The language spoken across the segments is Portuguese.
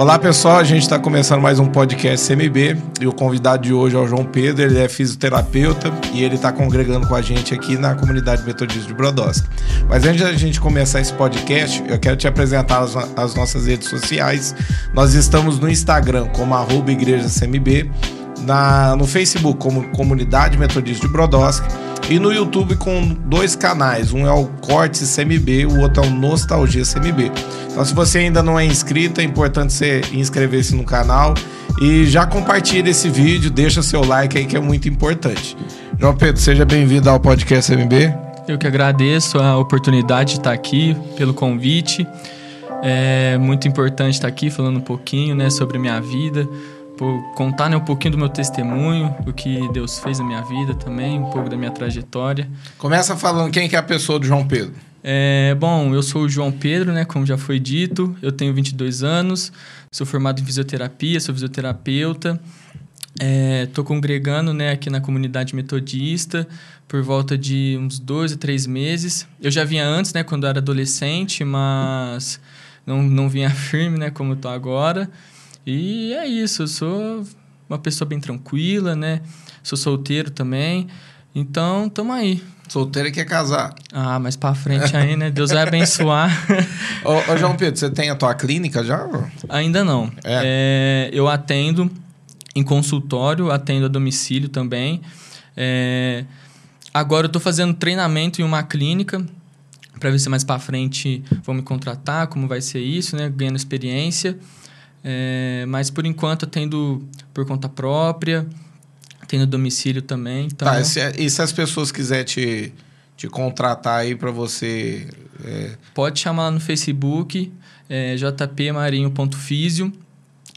Olá pessoal, a gente está começando mais um podcast CMB e o convidado de hoje é o João Pedro, ele é fisioterapeuta e ele está congregando com a gente aqui na comunidade metodista de Brodowski. Mas antes da gente começar esse podcast, eu quero te apresentar as, as nossas redes sociais. Nós estamos no Instagram como arroba igreja CMB, na, no Facebook como Comunidade Metodista de Brodowski e no YouTube com dois canais. Um é o Cortes CMB, o outro é o Nostalgia CMB. Então, se você ainda não é inscrito, é importante você inscrever-se no canal e já compartilha esse vídeo, deixa seu like aí que é muito importante. João Pedro, seja bem-vindo ao podcast CMB. Eu que agradeço a oportunidade de estar aqui, pelo convite. É muito importante estar aqui falando um pouquinho né, sobre minha vida, por contar né, um pouquinho do meu testemunho, o que Deus fez na minha vida também, um pouco da minha trajetória. Começa falando quem que é a pessoa do João Pedro. É, bom, eu sou o João Pedro, né, como já foi dito, eu tenho 22 anos, sou formado em fisioterapia, sou fisioterapeuta, estou é, congregando né, aqui na comunidade metodista por volta de uns dois a três meses. Eu já vinha antes, né, quando eu era adolescente, mas não, não vinha firme, né, como estou agora. E é isso, eu sou uma pessoa bem tranquila, né? Sou solteiro também. Então, tamo aí. Solteiro e quer casar. Ah, mas pra frente aí, né? Deus vai abençoar. ô, ô, João Pedro, você tem a tua clínica já? Ainda não. É. É, eu atendo em consultório, atendo a domicílio também. É, agora eu tô fazendo treinamento em uma clínica para ver se mais para frente vão me contratar, como vai ser isso, né? Ganhando experiência. É, mas por enquanto tendo por conta própria, tendo domicílio também. Então... Tá, e se, e se as pessoas quiserem te, te contratar aí para você. É... Pode chamar lá no Facebook, é, jpmarinho.fisio.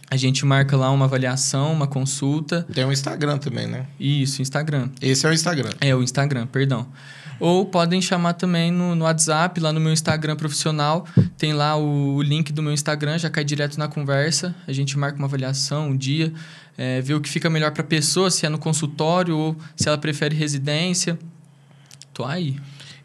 A gente marca lá uma avaliação, uma consulta. Tem um Instagram também, né? Isso, Instagram. Esse é o Instagram. É, o Instagram, perdão. Ou podem chamar também no, no WhatsApp, lá no meu Instagram profissional. Tem lá o, o, link do meu Instagram, já cai direto na conversa. A gente marca uma avaliação, um dia, é, vê o que fica melhor para a pessoa, se é no consultório ou se ela prefere residência. Tô aí.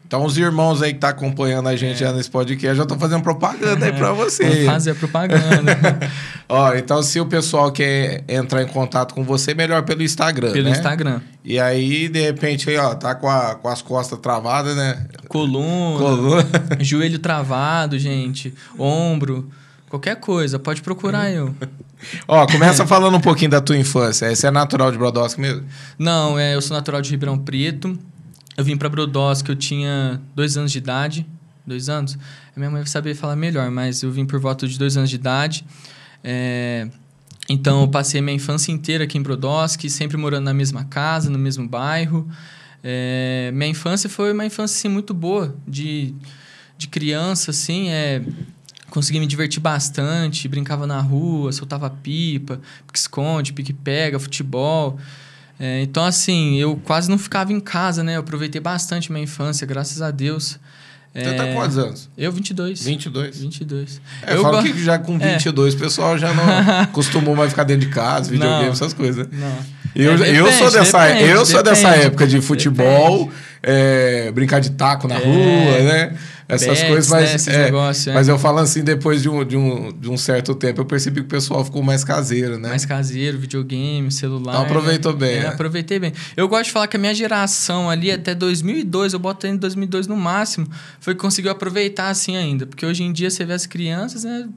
Então, os irmãos aí que tá acompanhando a gente é. já nesse podcast já estão fazendo propaganda aí para você. Fazer propaganda. Ó, então, se o pessoal quer entrar em contato com você, melhor pelo Instagram, Pelo né? Instagram. E aí, de repente, aí, ó, tá com, a, com as costas travadas, né? Coluna, Coluna. joelho travado, gente, ombro, qualquer coisa, pode procurar eu. Ó, começa falando um pouquinho da tua infância. Você é natural de Brodowski mesmo? Não, é, eu sou natural de Ribeirão Preto. Eu vim para Brodowski, eu tinha dois anos de idade. Dois anos? A minha mãe vai saber falar melhor, mas eu vim por volta de dois anos de idade. É, então, eu passei minha infância inteira aqui em Brodowski, sempre morando na mesma casa, no mesmo bairro. É, minha infância foi uma infância assim, muito boa, de, de criança, assim, é, consegui me divertir bastante, brincava na rua, soltava pipa, pique-esconde, pique-pega, futebol. É, então, assim, eu quase não ficava em casa, né? Eu aproveitei bastante minha infância, graças a Deus. Você tá é... tá quantos anos? Eu, 22. 22? 22. É, eu falo go... que já com 22 é. o pessoal já não costumou mais ficar dentro de casa, videogame, não, essas coisas. Não. Eu, é, depende, eu sou dessa, depende, eu sou depende, dessa época de futebol, é, brincar de taco na é. rua, né? Essas coisas, mas, né? é, negócios, é. mas eu falo assim, depois de um, de, um, de um certo tempo, eu percebi que o pessoal ficou mais caseiro, né? Mais caseiro, videogame, celular. Então aproveitou né? bem. É, né? Aproveitei bem. Eu gosto de falar que a minha geração ali, até 2002, eu boto em 2002 no máximo, foi que conseguiu aproveitar assim ainda. Porque hoje em dia você vê as crianças, né?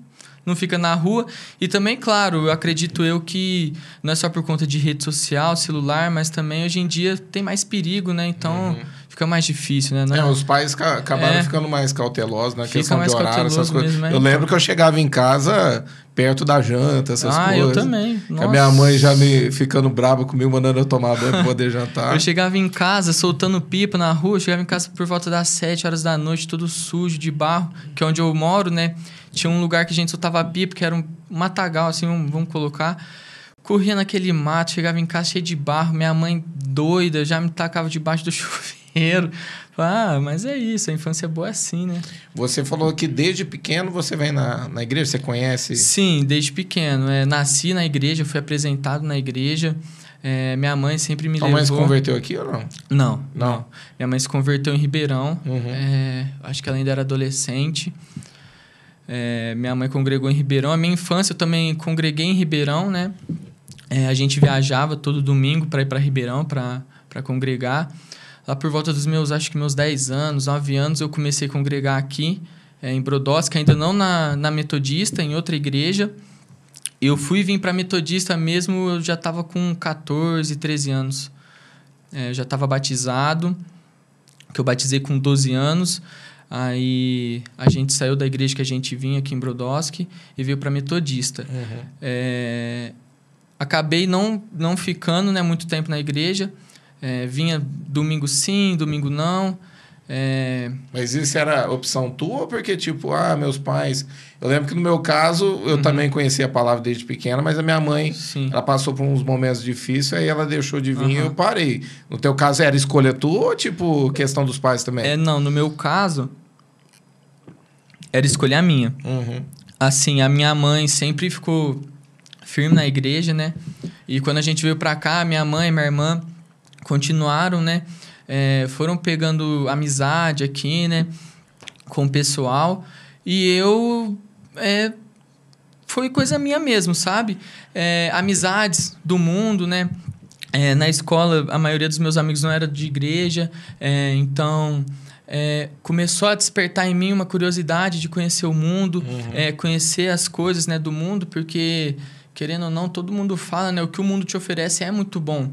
não fica na rua. E também, claro, eu acredito eu que não é só por conta de rede social, celular, mas também hoje em dia tem mais perigo, né? Então uhum. Fica mais difícil, né? Não, é, os pais acabaram é, ficando mais cautelosos na questão de horário, essas coisas. Mesmo, é, eu lembro que eu chegava em casa perto da janta, essas ah, coisas. Ah, eu também. A minha mãe já me ficando brava comigo, mandando eu tomar banho pra poder jantar. eu chegava em casa soltando pipa na rua, chegava em casa por volta das 7 horas da noite, todo sujo, de barro, que é onde eu moro, né? Tinha um lugar que a gente soltava pipa, que era um matagal, assim, um, vamos colocar. Corria naquele mato, chegava em casa cheio de barro, minha mãe doida, já me tacava debaixo do chuveiro. Ah, mas é isso, a infância é boa assim, né? Você falou que desde pequeno você vem na, na igreja, você conhece? Sim, desde pequeno. É, nasci na igreja, fui apresentado na igreja. É, minha mãe sempre me Sua levou... mãe se converteu aqui ou não? Não, não. Minha mãe se converteu em Ribeirão. Uhum. É, acho que ela ainda era adolescente. É, minha mãe congregou em Ribeirão. A minha infância eu também congreguei em Ribeirão, né? É, a gente viajava todo domingo para ir para Ribeirão para congregar. Lá por volta dos meus, acho que meus 10 anos, 9 anos, eu comecei a congregar aqui é, em Brodowski, ainda não na, na Metodista, em outra igreja. Eu fui vir para Metodista mesmo, eu já estava com 14, 13 anos. É, já estava batizado, que eu batizei com 12 anos. Aí a gente saiu da igreja que a gente vinha aqui em Brodowski e veio para Metodista. Uhum. É, acabei não, não ficando né, muito tempo na igreja. É, vinha domingo sim, domingo não. É... Mas isso era opção tua ou porque, tipo, ah, meus pais. Eu lembro que no meu caso, eu uhum. também conhecia a palavra desde pequena, mas a minha mãe, Sim. ela passou por uns momentos difíceis, aí ela deixou de vir uhum. e eu parei. No teu caso, era escolha tua ou, tipo, questão dos pais também? É, não, no meu caso, era escolha minha. Uhum. Assim, a minha mãe sempre ficou firme na igreja, né? E quando a gente veio pra cá, minha mãe e minha irmã continuaram, né? é, foram pegando amizade aqui, né? Com o pessoal. E eu. É, foi coisa minha mesmo, sabe? É, amizades do mundo, né? É, na escola, a maioria dos meus amigos não era de igreja, é, então é, começou a despertar em mim uma curiosidade de conhecer o mundo, uhum. é, conhecer as coisas né, do mundo, porque, querendo ou não, todo mundo fala, né? O que o mundo te oferece é muito bom.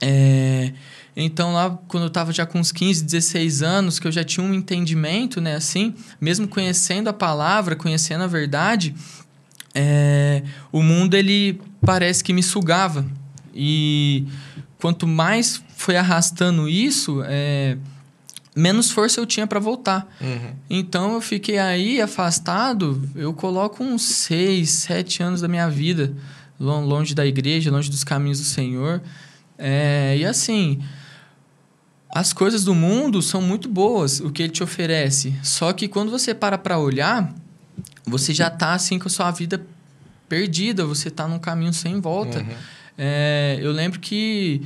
É, então, lá, quando eu estava já com uns 15, 16 anos, que eu já tinha um entendimento, né, assim, mesmo conhecendo a palavra, conhecendo a verdade, é, o mundo, ele parece que me sugava. E quanto mais foi arrastando isso, é, menos força eu tinha para voltar. Uhum. Então, eu fiquei aí afastado, eu coloco uns 6, 7 anos da minha vida longe da igreja, longe dos caminhos do Senhor. É, e assim, as coisas do mundo são muito boas, o que ele te oferece. Só que quando você para para olhar, você já está assim com a sua vida perdida, você está num caminho sem volta. Uhum. É, eu lembro que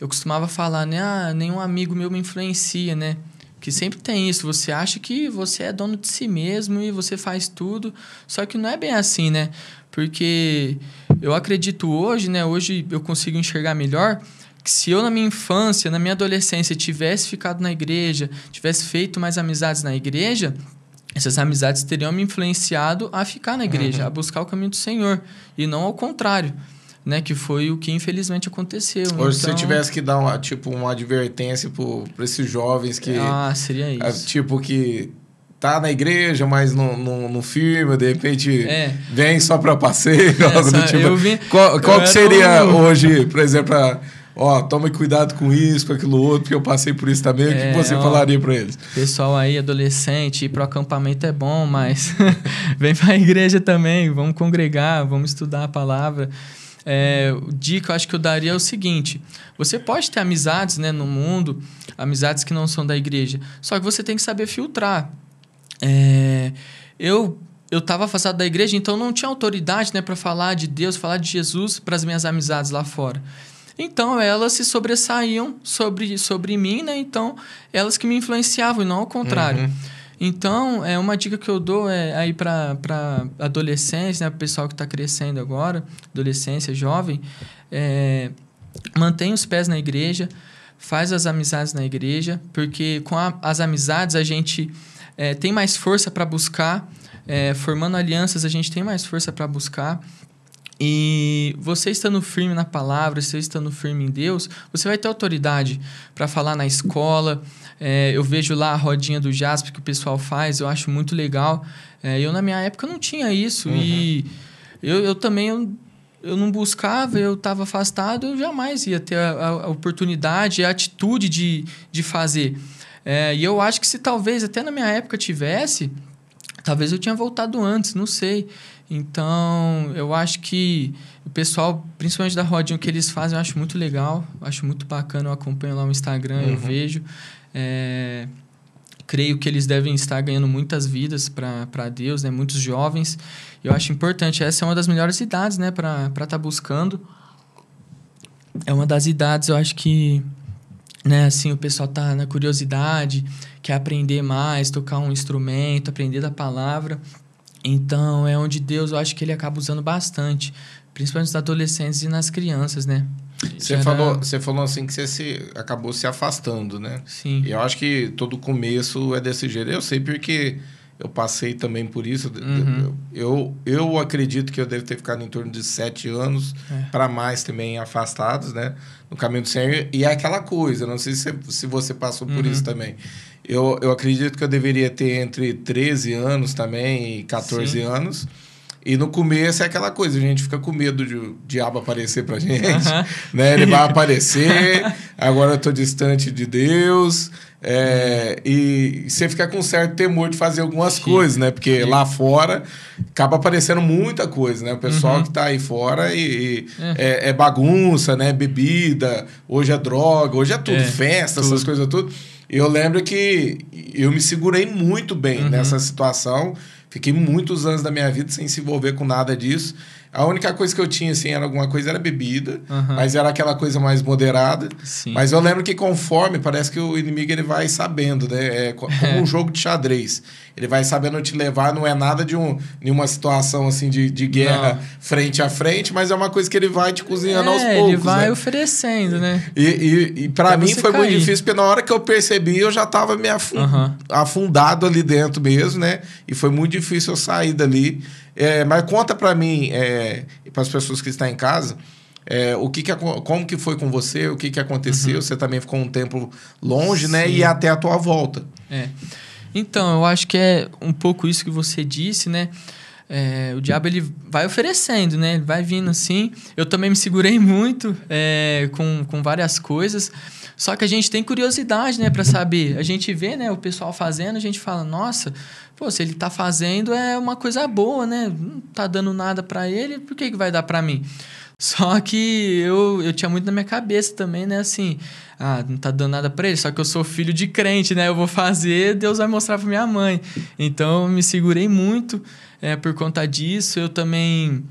eu costumava falar, né? Ah, nenhum amigo meu me influencia, né? Que sempre tem isso. Você acha que você é dono de si mesmo e você faz tudo. Só que não é bem assim, né? Porque eu acredito hoje, né? Hoje eu consigo enxergar melhor que se eu na minha infância, na minha adolescência, tivesse ficado na igreja, tivesse feito mais amizades na igreja, essas amizades teriam me influenciado a ficar na igreja, uhum. a buscar o caminho do Senhor, e não ao contrário. Né, que foi o que infelizmente aconteceu. Hoje, então... se você tivesse que dar uma, tipo, uma advertência para esses jovens que. Ah, seria é, isso. Tipo, que tá na igreja, mas não, não, não firma, de repente é. vem só para passeio, é, tipo. Vim, qual qual que seria um... hoje, por exemplo, a ó, tome cuidado com isso, com aquilo outro, porque eu passei por isso também. É, o que é, você ó, falaria para eles? Pessoal aí, adolescente, ir pro acampamento é bom, mas vem para a igreja também, vamos congregar, vamos estudar a palavra. É, dica eu acho que eu daria é o seguinte: você pode ter amizades né, no mundo, amizades que não são da igreja, só que você tem que saber filtrar. É, eu eu estava afastado da igreja, então não tinha autoridade né, para falar de Deus, falar de Jesus para as minhas amizades lá fora. Então elas se sobressaíam sobre, sobre mim, né? Então elas que me influenciavam e não ao contrário. Uhum. Então, é uma dica que eu dou é aí para adolescência, né, para o pessoal que está crescendo agora, adolescência, jovem, é, mantém os pés na igreja, faz as amizades na igreja, porque com a, as amizades a gente é, tem mais força para buscar, é, formando alianças a gente tem mais força para buscar. E você estando firme na palavra, você estando firme em Deus, você vai ter autoridade para falar na escola. É, eu vejo lá a rodinha do Jasper que o pessoal faz, eu acho muito legal. É, eu, na minha época, não tinha isso. Uhum. E eu, eu também eu, eu não buscava, eu estava afastado, eu jamais ia ter a, a, oportunidade, a atitude de, de fazer. É, e eu acho que se talvez até na minha época tivesse, talvez eu tinha voltado antes, não sei. Então, eu acho que o pessoal, principalmente da rodinha, o que eles fazem, eu acho muito legal, acho muito bacana. Eu acompanho lá no Instagram, uhum. eu vejo. É, creio que eles devem estar ganhando muitas vidas para Deus, né? muitos jovens. Eu acho importante, essa é uma das melhores idades né? para estar tá buscando. É uma das idades, eu acho que né, assim, o pessoal tá na curiosidade, quer aprender mais, tocar um instrumento, aprender da palavra. Então, é onde Deus, eu acho que ele acaba usando bastante, principalmente nos adolescentes e nas crianças, né? Você, falou, você falou assim que você se, acabou se afastando, né? Sim. E eu acho que todo começo é desse jeito. Eu sei porque eu passei também por isso. Uhum. Eu, eu acredito que eu devo ter ficado em torno de sete anos É. para mais também afastados, né? No caminho do Senhor. E é aquela coisa, não sei se, se você passou por Uhum. isso também. Eu, eu acredito que eu deveria ter entre 13 anos também e 14 Sim. anos. E no começo é aquela coisa, a gente fica com medo de o diabo aparecer pra gente, né? Ele vai aparecer, agora eu tô distante de Deus, é, e você fica com certo temor de fazer algumas Sim. coisas, né? Porque Sim. lá fora acaba aparecendo muita coisa, né? O pessoal Uhum. que tá aí fora e, e é. é bagunça, né? Bebida, hoje é droga, hoje é tudo, É, festa, tudo. essas coisas tudo. Eu lembro que eu me segurei muito bem Uhum. nessa situação. Fiquei muitos anos da minha vida sem se envolver com nada disso. A única coisa que eu tinha, assim, era alguma coisa, era bebida. Aham. Mas era aquela coisa mais moderada. Sim. Mas eu lembro que conforme, parece que o inimigo ele vai sabendo, né? É co- como um jogo de xadrez. Ele vai sabendo te levar, não é nada de um, nenhuma situação assim de, de guerra Não. frente a frente, mas é uma coisa que ele vai te cozinhando aos É, poucos. ele vai né? oferecendo, né? E, e, e para mim foi muito cair. difícil, porque na hora que eu percebi, eu já tava me Aham. afundado ali dentro mesmo, né? E foi muito difícil eu sair dali. É, mas conta para mim, é, e para as pessoas que estão em casa, é, o que que, como que foi com você, o que que aconteceu? Você também ficou um tempo longe, né? Uhum. Sim. E até a tua volta. É. Então, eu acho que é um pouco isso que você disse, né? É, o diabo ele vai oferecendo, né? Ele vai vindo assim. Eu também me segurei muito é, com, com várias coisas. Só que a gente tem curiosidade, né, para saber. A gente vê, né, o pessoal fazendo, a gente fala, nossa, pô, se ele tá fazendo é uma coisa boa, né? Não tá dando nada para ele, por que, que vai dar para mim? Só que eu, eu tinha muito na minha cabeça também, né? Assim, ah, não tá dando nada pra ele, só que eu sou filho de crente, né? Eu vou fazer, Deus vai mostrar pra minha mãe. Então, eu me segurei muito é, por conta disso. Eu também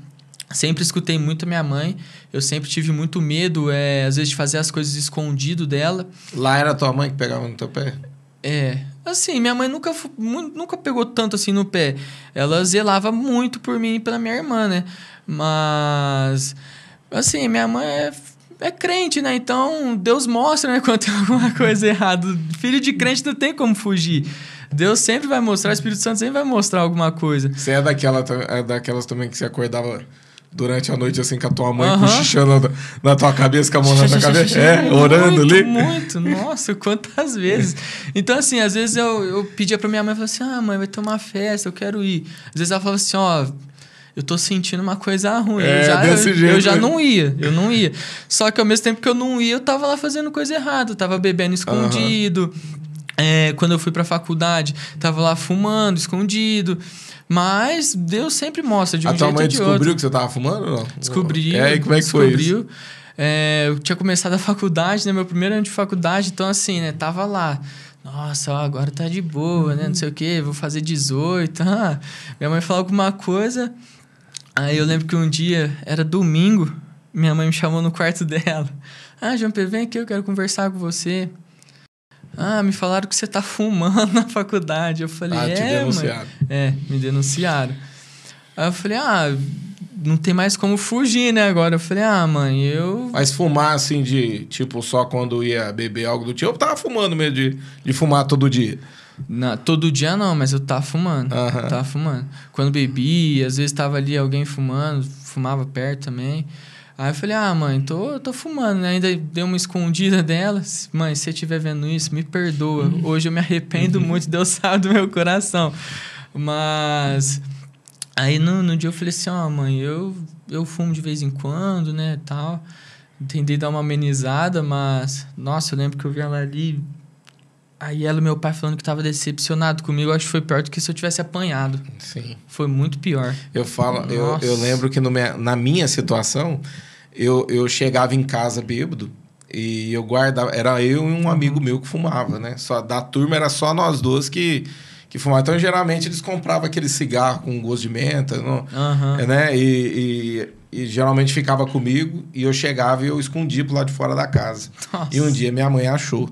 sempre escutei muito a minha mãe. Eu sempre tive muito medo, é, às vezes, de fazer as coisas escondido dela. Lá era tua mãe que pegava no teu pé? É. Assim, minha mãe nunca, nunca pegou tanto assim no pé. Ela zelava muito por mim e pela minha irmã, né? Mas. Assim, minha mãe é, é crente, né? Então, Deus mostra, né? Quando tem alguma coisa errada. Filho de crente não tem como fugir. Deus sempre vai mostrar, o Espírito Santo sempre vai mostrar alguma coisa. Você é, daquela, é daquelas também que você acordava durante a noite assim com a tua mãe cochichando na, tua cabeça, com a mão na tua cabeça? É, orando muito, ali? Muito, nossa, quantas vezes. Então, assim, às vezes eu, eu pedia pra minha mãe, falava assim, ah, mãe, vai ter uma festa, eu quero ir. Às vezes ela falava assim, ó, eu tô sentindo uma coisa ruim. É, eu já, desse eu, jeito eu já não ia, eu não ia. Só que ao mesmo tempo que eu não ia, eu tava lá fazendo coisa errada. Eu tava bebendo escondido. É, quando eu fui pra faculdade, tava lá fumando, escondido. Mas Deus sempre mostra de um a tua jeito mãe ou de outro. descobriu que você tava fumando ou não? Descobriu. É, e como é que foi isso? descobriu. É, eu tinha começado a faculdade, né? Meu primeiro ano de faculdade, então assim, né? Tava lá. Nossa, ó, agora tá de boa, né? Não sei o quê, vou fazer 18. Ah, minha mãe falou alguma coisa. Aí eu lembro que um dia, era domingo, minha mãe me chamou no quarto dela. Ah, João Pedro, vem aqui, eu quero conversar com você. Ah, me falaram que você tá fumando na faculdade. Eu falei, Ah, te é, denunciaram. É, me denunciaram. Aí eu falei, ah, não tem mais como fugir, né? Agora eu falei, ah, mãe, eu. Mas fumar assim de, tipo, só quando ia beber algo do tipo, eu tava fumando mesmo de, de fumar todo dia. Na, todo dia não, mas eu tava fumando. Aham. Tava fumando. Quando bebia, às vezes tava ali alguém fumando, fumava perto também. Aí eu falei, ah, mãe, tô, tô fumando, né? Ainda dei uma escondida dela. Mãe, se você estiver vendo isso, me perdoa. Hoje eu me arrependo muito, Deus sabe do meu coração. Mas. Aí no, no dia eu falei assim, ó, mãe, eu, eu fumo de vez em quando, né, tal. Tentei dar uma amenizada, mas... Nossa, eu lembro que eu vi ela ali... Aí ela e meu pai falando que tava decepcionado comigo. Acho que foi pior do que se eu tivesse apanhado. Sim. Foi muito pior. Eu falo, eu, eu lembro que minha- na minha situação, eu, eu chegava em casa bêbado e eu guardava. Era eu e um amigo meu que fumava, né? Só, da turma era só nós dois que, que fumavam. Então, geralmente, eles compravam aquele cigarro com gosto de menta, não, Aham. né? E, e, e geralmente ficava comigo e eu chegava e eu escondia pro lado de fora da casa. Nossa. E um dia minha mãe achou.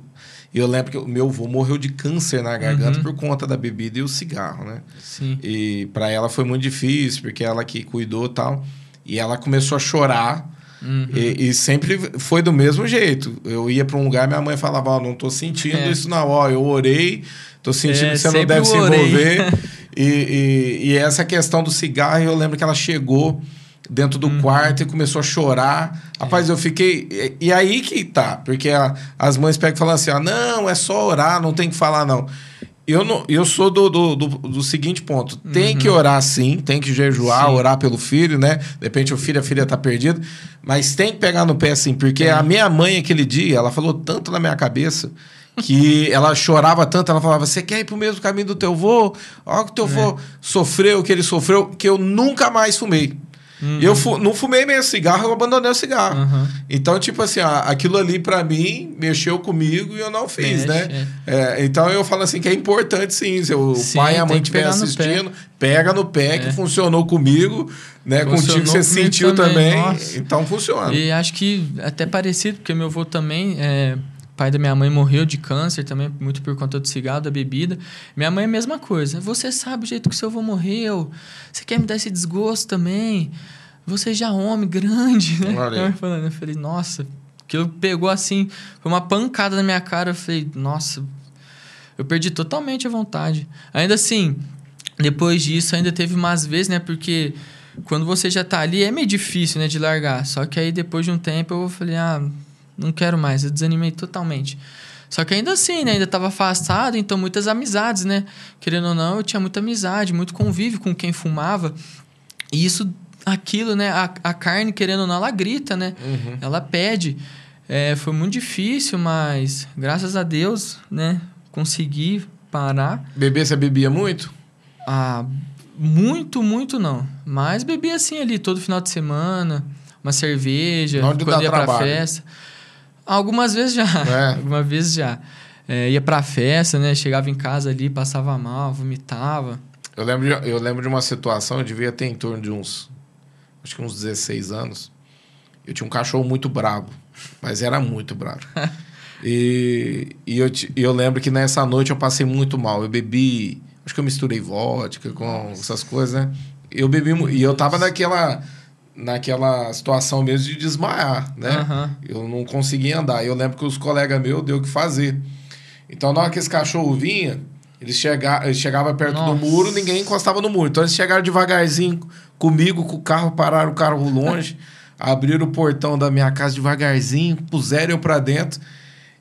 E eu lembro que o meu avô morreu de câncer na garganta Uhum. por conta da bebida e o cigarro, né? Sim. E para ela foi muito difícil, porque ela que cuidou e tal. E ela começou a chorar. Uhum. E, e sempre foi do mesmo jeito. Eu ia para um lugar, minha mãe falava: Ó, não tô sentindo É. isso, não. Ó, eu orei, tô sentindo É, que você não deve se envolver. e, e, e essa questão do cigarro, eu lembro que ela chegou dentro do Uhum. quarto e começou a chorar. Rapaz, eu fiquei. E, aí que tá, porque a- as mães pegam e falam assim: ah, não, é só orar, não tem que falar, não. Eu, não, eu sou do, do, do, do seguinte ponto: tem que orar sim, tem que jejuar, Sim. orar pelo filho, né? De repente o filho, a filha tá perdida, mas tem que pegar no pé sim, porque Tem. a minha mãe, aquele dia, ela falou tanto na minha cabeça que ela chorava tanto, ela falava: Você quer ir pro mesmo caminho do teu vô? Olha o que teu vô sofreu, o que ele sofreu, que eu nunca mais fumei. Eu fu- não fumei mesmo cigarro, eu abandonei o cigarro. Uhum. Então, tipo assim, aquilo ali pra mim mexeu comigo e eu não fiz, Mexe, né? É, então eu falo assim que é importante sim. Se o Sim, pai e a mãe que estiver assistindo, pega no pé que É. funcionou comigo, né? Funcionou Contigo você sentiu também, também. então funciona. E acho que até parecido, porque meu avô também, é, pai da minha mãe morreu de câncer também, muito por conta do cigarro, da bebida. Minha mãe é a mesma coisa. Você sabe o jeito que seu avô morreu. Você quer me dar esse desgosto também? Você já é homem grande, né? Eu falando, eu falei, nossa, que eu pegou assim, foi uma pancada na minha cara. Eu falei, nossa, eu perdi totalmente a vontade. Ainda assim, depois disso, ainda teve umas vezes, né? Porque quando você já tá ali, é meio difícil, né? De largar. Só que aí, depois de um tempo, eu falei, ah, não quero mais. Eu desanimei totalmente. Só que ainda assim, né? Ainda tava afastado, então muitas amizades, né? Querendo ou não, eu tinha muita amizade, muito convívio com quem fumava. E isso, aquilo, né? A, a carne, querendo ou não, ela grita, né? Uhum. Ela pede. É, foi muito difícil, mas graças a Deus, né? Consegui parar. Beber, você bebia muito? Ah, muito, muito não. Mas bebi assim ali todo final de semana, uma cerveja, quando ia pra trabalho. festa. Algumas vezes já. É. Algumas vezes já. É, ia pra festa, né? Chegava em casa ali, passava mal, vomitava. Eu lembro, de, eu lembro de uma situação, eu devia ter em torno de uns. Acho que uns 16 anos. Eu tinha um cachorro muito brabo, mas era muito brabo. e e eu, eu lembro que nessa noite eu passei muito mal. Eu bebi. Acho que eu misturei vodka com essas coisas, né? Eu bebi. E eu tava naquela. Naquela situação mesmo de desmaiar, né? Aham. Eu não conseguia andar. Eu lembro que os colegas meus deu o que fazer. Então, na hora que esse cachorro vinha, eles, chega, eles chegavam perto Nossa. do muro, ninguém encostava no muro. Então, eles chegaram devagarzinho comigo, com o carro, pararam o carro longe, abriram o portão da minha casa devagarzinho, puseram eu pra dentro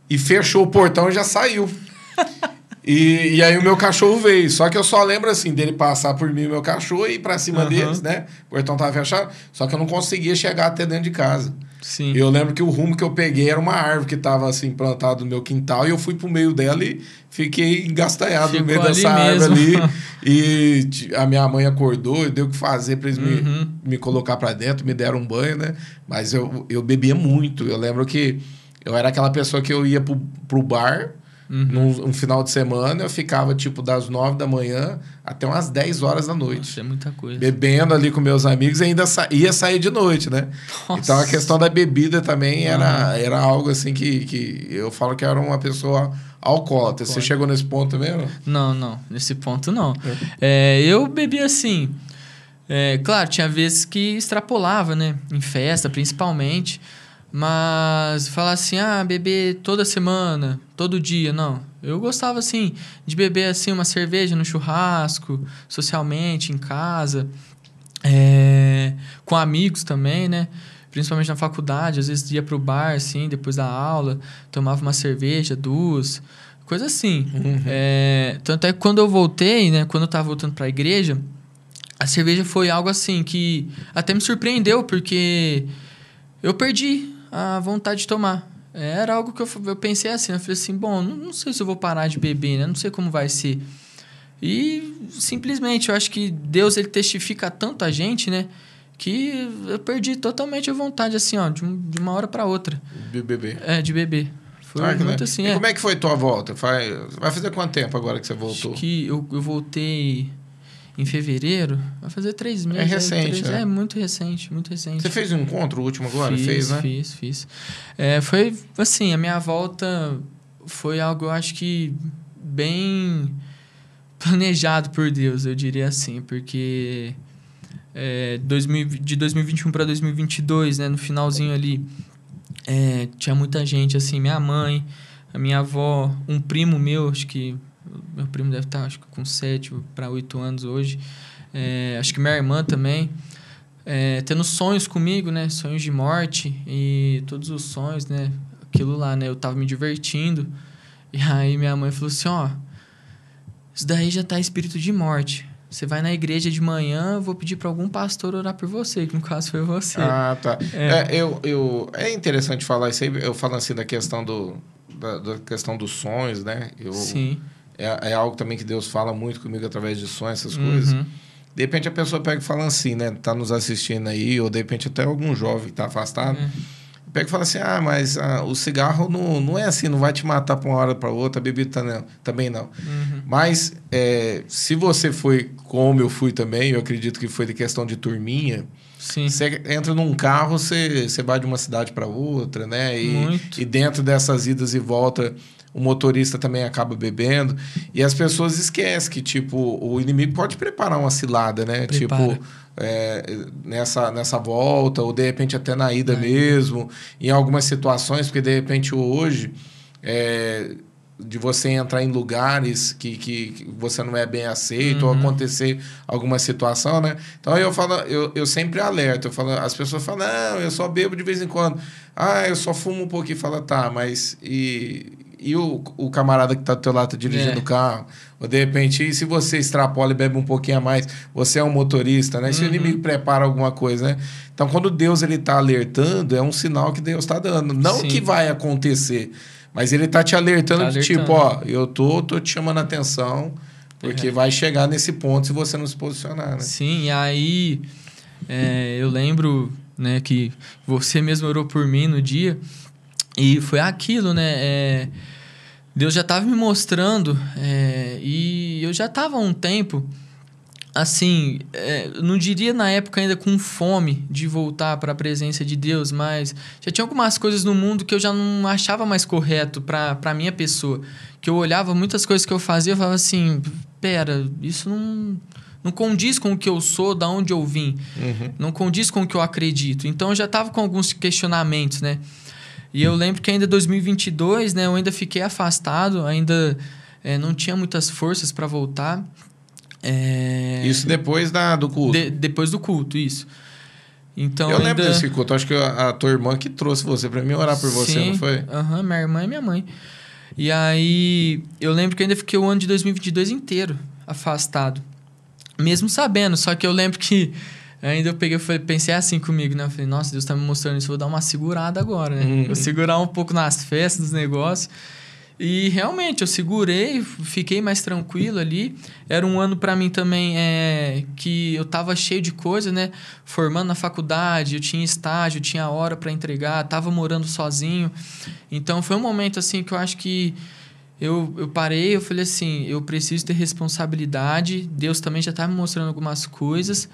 e fechou o portão e já saiu. E, e aí o meu cachorro veio. Só que eu só lembro assim dele passar por mim, meu cachorro, e ir pra cima Aham. deles, né? O portão tava fechado. Só que eu não conseguia chegar até dentro de casa. Sim. Eu lembro que o rumo que eu peguei era uma árvore que estava assim plantada no meu quintal e eu fui pro meio dela e fiquei engastanhado no meio dessa árvore mesmo. ali. E a minha mãe acordou e deu o que fazer para eles Uhum. me, me colocar para dentro, me deram um banho, né? Mas eu, eu bebia muito. Eu lembro que eu era aquela pessoa que eu ia pro, pro bar Uhum. num um final de semana, eu ficava tipo das nove da manhã até umas 10 horas da noite Nossa, é muita coisa. bebendo ali com meus amigos e ainda sa ia sair de noite, né? Nossa. Então a questão da bebida também era, era algo assim que, que eu falo que era uma pessoa alcoólatra. Você chegou nesse ponto mesmo? Não, não. Nesse ponto, não. É, eu bebi assim. é, claro, tinha vezes que extrapolava, né? Em festa, principalmente. Mas falar assim, ah, beber toda semana, todo dia, não. Eu gostava, assim, de beber, assim, uma cerveja no churrasco, socialmente, em casa. é, com amigos também, né? Principalmente na faculdade. Às vezes ia pro bar, assim, depois da aula. Tomava uma cerveja, duas. Coisa assim. É, tanto é que quando eu voltei, né? Quando eu tava voltando pra igreja, a cerveja foi algo assim que até me surpreendeu, porque eu perdi a vontade de tomar. Era algo que eu, eu pensei assim, eu falei assim, bom, não, não sei se eu vou parar de beber, né? Não sei como vai ser. E simplesmente eu acho que Deus ele testifica tanto a gente, né? Que eu perdi totalmente a vontade, assim, ó, de, de uma hora para outra. De beber. É, de beber. Foi Ah, muito le- assim, e é. como é que foi tua volta? Faz, vai fazer quanto tempo agora que você voltou? Acho que eu, eu voltei em fevereiro. Vai fazer três meses. aí, recente, três- né? É muito recente, muito recente. Você fez um encontro o último agora? fiz, fez, né? Fiz, fiz. É, foi assim, a minha volta foi algo, eu acho que bem planejado por Deus, eu diria assim, porque é, 2000, de 2021 para 2022, né, no finalzinho ali, é, tinha muita gente, assim, minha mãe, a minha avó, um primo meu, acho que meu primo deve estar acho que com 7 para 8 anos hoje, é, acho que minha irmã também, é, tendo sonhos comigo, né, sonhos de morte e todos os sonhos, né, aquilo lá, né, eu tava me divertindo, e aí minha mãe falou assim, ó, isso daí já tá espírito de morte. Você vai na igreja de manhã, eu vou pedir para algum pastor orar por você, que no caso foi você. Ah, tá. É. é. eu, eu, é interessante falar isso aí, eu falo assim da questão do, da, da questão dos sonhos, né? Eu, Sim. É, é algo também que Deus fala muito comigo através de sonhos, essas uhum. coisas. De repente a pessoa pega e fala assim, né? Tá nos assistindo aí, ou de repente até algum jovem que tá afastado. Uhum pega e fala assim: ah, mas ah, o cigarro não, não é assim, não vai te matar para uma hora para outra, a bebida não, também não. Uhum. Mas é, se você foi como eu fui também, eu acredito que foi de questão de turminha. Sim. Você entra num carro, você, você vai de uma cidade para outra, né? E, Muito. e dentro dessas idas e voltas o motorista também acaba bebendo. E as pessoas esquecem que, tipo, o inimigo pode preparar uma cilada, né? Prepara. Tipo, é, nessa, nessa volta, ou de repente até na ida mesmo, em algumas situações, porque de repente hoje. É, de você entrar em lugares que, que, que você não é bem aceito, uhum. ou acontecer alguma situação, né? Então eu falo, eu, eu sempre alerto, eu falo, as pessoas falam, não, eu só bebo de vez em quando. Ah, eu só fumo um pouquinho. Fala, tá, mas e, e o, o camarada que está do teu lado tá dirigindo é. o carro. Ou de repente, se você extrapola e bebe um pouquinho a mais, você é um motorista, né? Se uhum. o inimigo prepara alguma coisa, né? Então, quando Deus ele tá alertando, é um sinal que Deus está dando. Não Sim. que vai acontecer, mas ele tá te alertando, tá alertando. tipo, ó, eu tô, tô te chamando a atenção, porque é. vai chegar nesse ponto se você não se posicionar, né? Sim, e aí é, eu lembro né, que você mesmo orou por mim no dia, e foi aquilo, né? É, Deus já estava me mostrando é, e eu já estava há um tempo, assim, é, não diria na época ainda com fome de voltar para a presença de Deus, mas já tinha algumas coisas no mundo que eu já não achava mais correto para a minha pessoa. Que eu olhava muitas coisas que eu fazia e falava assim: pera, isso não, não condiz com o que eu sou, da onde eu vim, uhum. não condiz com o que eu acredito. Então eu já estava com alguns questionamentos, né? E eu lembro que ainda 2022, né, eu ainda fiquei afastado, ainda é, não tinha muitas forças para voltar. É... Isso depois da, do culto? De, depois do culto, isso. Então, eu ainda... lembro desse culto. Acho que a, a tua irmã que trouxe você para mim orar por Sim, você, não foi? Aham, uhum, minha irmã e minha mãe. E aí, eu lembro que ainda fiquei o ano de 2022 inteiro afastado. Mesmo sabendo, só que eu lembro que Ainda eu peguei, falei, pensei assim comigo, né? Eu falei, nossa, Deus tá me mostrando isso, vou dar uma segurada agora, né? Uhum. Vou segurar um pouco nas festas, dos negócios. E realmente, eu segurei, fiquei mais tranquilo ali. Era um ano para mim também é, que eu tava cheio de coisa, né? Formando na faculdade, eu tinha estágio, tinha hora para entregar, tava morando sozinho. Então foi um momento assim que eu acho que eu, eu parei, eu falei assim, eu preciso ter responsabilidade. Deus também já tá me mostrando algumas coisas.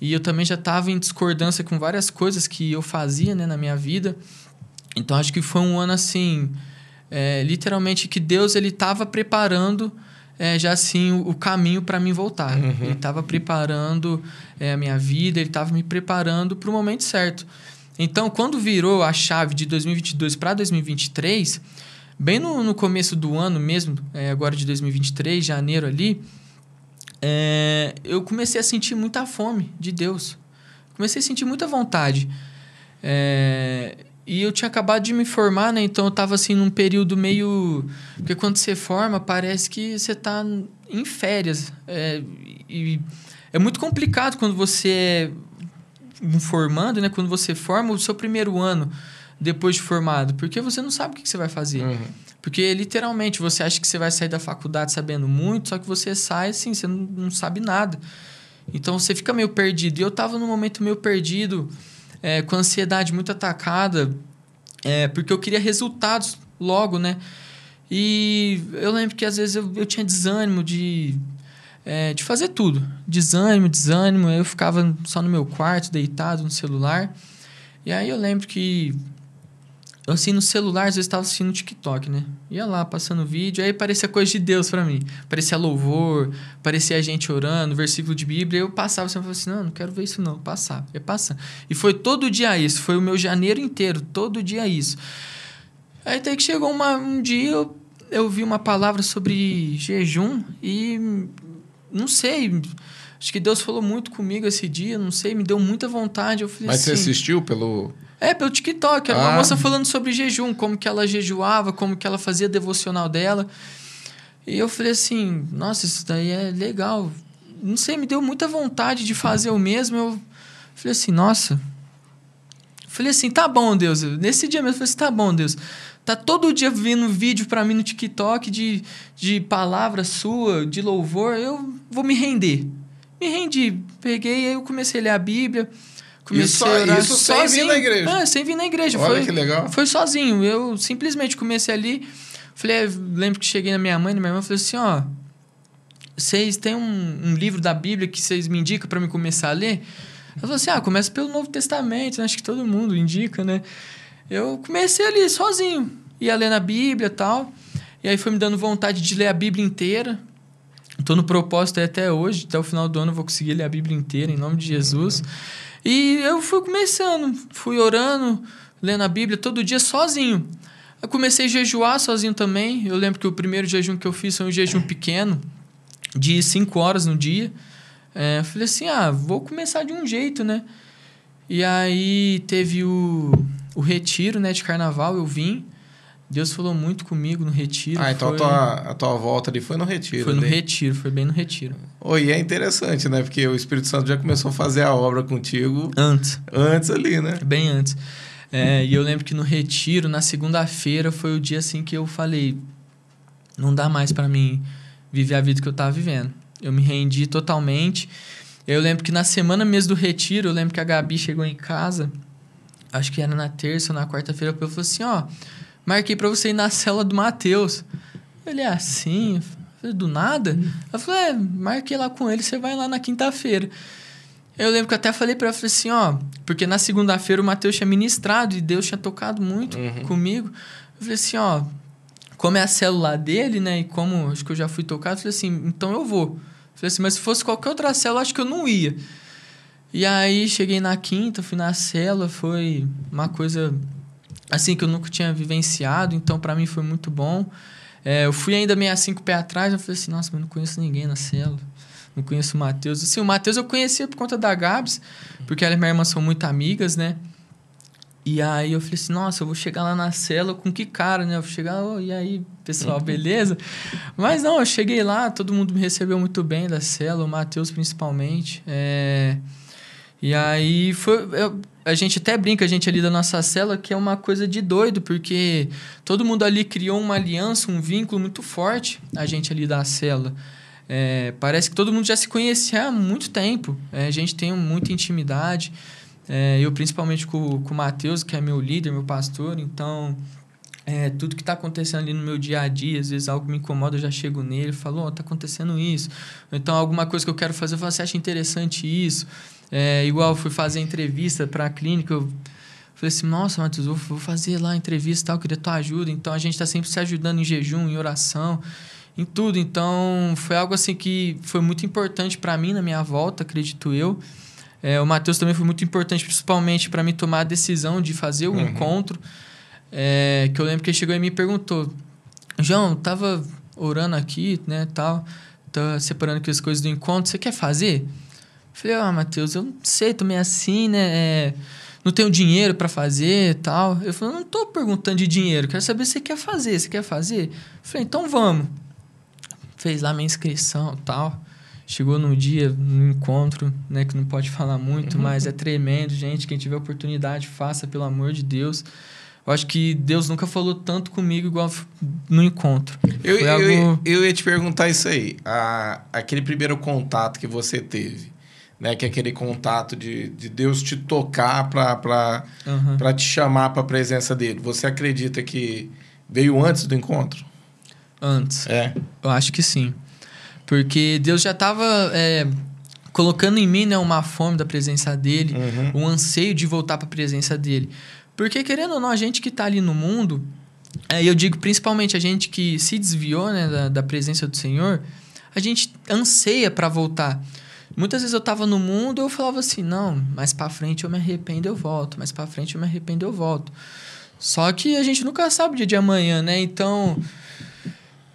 E eu também já estava em discordância com várias coisas que eu fazia né, na minha vida. Então acho que foi um ano assim, é, literalmente que Deus ele estava preparando é, já assim o, o caminho para mim voltar. Uhum. Ele estava preparando é, a minha vida, ele estava me preparando para o momento certo. Então quando virou a chave de 2022 para 2023, bem no, no começo do ano mesmo, é, agora de 2023, janeiro ali, é, eu comecei a sentir muita fome de Deus. Comecei a sentir muita vontade. É, e eu tinha acabado de me formar, né? Então eu estava assim num período meio. Porque quando você forma, parece que você está em férias. É, e é muito complicado quando você é formando, né? Quando você forma o seu primeiro ano depois de formado, porque você não sabe o que você vai fazer. Uhum. Porque literalmente você acha que você vai sair da faculdade sabendo muito, só que você sai assim, você não, não sabe nada. Então você fica meio perdido. E eu estava num momento meio perdido, é, com ansiedade muito atacada, é, porque eu queria resultados logo, né? E eu lembro que às vezes eu, eu tinha desânimo de, é, de fazer tudo. Desânimo, desânimo. Eu ficava só no meu quarto, deitado no celular. E aí eu lembro que assim, no celular, às vezes estava assistindo TikTok, né? Ia lá, passando vídeo, aí parecia coisa de Deus para mim. Parecia louvor, parecia a gente orando, versículo de Bíblia. Eu passava sempre assim, não, não quero ver isso não. Passava, ia passando. E foi todo dia isso, foi o meu janeiro inteiro, todo dia isso. Aí até que chegou uma, um dia, eu, eu vi uma palavra sobre jejum e não sei, acho que Deus falou muito comigo esse dia, não sei, me deu muita vontade. Eu falei Mas assim, você assistiu pelo. é, pelo TikTok. Era uma Ah. moça falando sobre jejum, como que ela jejuava, como que ela fazia devocional dela. E eu falei assim, nossa, isso daí é legal. Não sei, me deu muita vontade de fazer o mesmo. Eu falei assim, nossa. Falei assim, tá bom, Deus. Nesse dia mesmo, eu falei assim, tá bom, Deus. Tá todo dia vindo vídeo pra mim no TikTok de, de palavra sua, de louvor. Eu vou me render. Me rendi. Peguei, aí eu comecei a ler a Bíblia. Comecei Isso- a orar isso sem vir sozinho. na igreja? É, sem vir na igreja. Olha foi, que legal. Foi sozinho. Eu simplesmente comecei ali. Falei, é, lembro que cheguei na minha mãe e na minha irmã falei assim, ó... Vocês têm um, um livro da Bíblia que vocês me indicam para me começar a ler? Ela falou assim, ah, começa pelo Novo Testamento, né? acho que todo mundo indica, né? Eu comecei ali sozinho, ia lendo a Bíblia e tal, e aí foi me dando vontade de ler a Bíblia inteira. Tô no propósito até hoje, até o final do ano eu vou conseguir ler a Bíblia inteira, em nome de Jesus. E eu fui começando, fui orando, lendo a Bíblia todo dia sozinho. Eu comecei a jejuar sozinho também. Eu lembro que o primeiro jejum que eu fiz foi um jejum pequeno, de 5 horas no dia. É, falei assim, ah, vou começar de um jeito, né? E aí teve o, o retiro, né, de carnaval, eu vim. Deus falou muito comigo no retiro. Ah, então foi, a tua, a tua volta ali foi no retiro. Foi no ali. retiro, foi bem no retiro. Oi, e é interessante, né? Porque o Espírito Santo já começou a fazer a obra contigo Antes. antes ali, né? Bem antes. É, e eu lembro que no retiro, na segunda-feira, foi o dia assim que eu falei: não dá mais para mim viver a vida que eu tava vivendo. Eu me rendi totalmente. Eu lembro que na semana mesmo do retiro, eu lembro que a Gabi chegou em casa, acho que era na terça ou na quarta-feira, eu falei assim: ó, marquei para você ir na cela do Matheus. Ele é assim, falei, do nada? Eu falei: é, marquei lá com ele, você vai lá na quinta-feira. Eu lembro que eu até falei pra ela, falei assim, ó, porque na segunda-feira o Matheus tinha ministrado e Deus tinha tocado muito Uhum. comigo. Eu falei assim, ó, como é a célula dele, né, e como acho que eu já fui tocado, eu falei assim, então eu vou. Eu falei assim, mas se fosse qualquer outra célula, acho que eu não ia. E aí cheguei na quinta, fui na célula, foi uma coisa assim que eu nunca tinha vivenciado, então pra mim foi muito bom. É, eu fui ainda meio assim com o pé atrás, eu falei assim, nossa, mas não conheço ninguém na célula. Não conheço o Matheus. Assim, o Matheus eu conhecia por conta da Gabs, porque ela e minha irmã são muito amigas, né? E aí eu falei assim, nossa, eu vou chegar lá na cela com que cara, né? Eu vou chegar, "Ô, e aí, pessoal, beleza? Mas não, eu cheguei lá, todo mundo me recebeu muito bem da cela, o Matheus principalmente. É... E aí foi. eu- a gente até brinca, a gente ali da nossa cela, que é uma coisa de doido, porque todo mundo ali criou uma aliança, um vínculo muito forte, a gente ali da cela. É, parece que todo mundo já se conhecia há muito tempo. É, a gente tem muita intimidade. É, eu, principalmente com, com o Matheus, que é meu líder, meu pastor. Então, é, tudo que está acontecendo ali no meu dia a dia, às vezes algo me incomoda, eu já chego nele e falo, ó, tá acontecendo isso. Então, alguma coisa que eu quero fazer, eu falo, você acha interessante isso? É, igual, eu fui fazer entrevista para a clínica, eu falei assim, nossa, Matheus, eu vou fazer lá a entrevista e tal, eu queria tua ajuda. Então, a gente está sempre se ajudando em jejum, em oração, em tudo. Então, foi algo assim que foi muito importante para mim na minha volta, acredito eu. É, o Matheus também foi muito importante, principalmente para mim tomar a decisão de fazer o Uhum. encontro. É, que eu lembro que ele chegou e me perguntou: João, tava orando aqui, né, tal, tá separando aqui as coisas do encontro, você quer fazer? Falei, ah, Matheus, eu não sei, tô meio assim, né? é, não tenho dinheiro para fazer tal. Eu falei, não tô perguntando de dinheiro, quero saber se você quer fazer. Você quer fazer? Falei, então vamos. Fez lá minha inscrição tal. Chegou no dia, no encontro, né? Que não pode falar muito, mas é tremendo, gente. Quem tiver oportunidade, faça, pelo amor de Deus. Eu acho que Deus nunca falou tanto comigo igual no encontro. Eu, Foi eu, algo- eu ia te perguntar isso aí. A, aquele primeiro contato que você teve, né? Que é aquele contato de, de Deus te tocar para para te chamar para a presença dele. Você acredita que veio antes do encontro? Antes. É. Eu acho que sim. Porque Deus já estava colocando em mim né, uma fome da presença dele, Uhum. um anseio de voltar para a presença dele. Porque, querendo ou não, a gente que está ali no mundo, é, eu digo principalmente a gente que se desviou né, da, da presença do Senhor, a gente anseia para voltar. Muitas vezes eu estava no mundo eu falava assim, não, mais para frente eu me arrependo, eu volto. Mais para frente eu me arrependo, eu volto. Só que a gente nunca sabe o dia de amanhã, né? Então,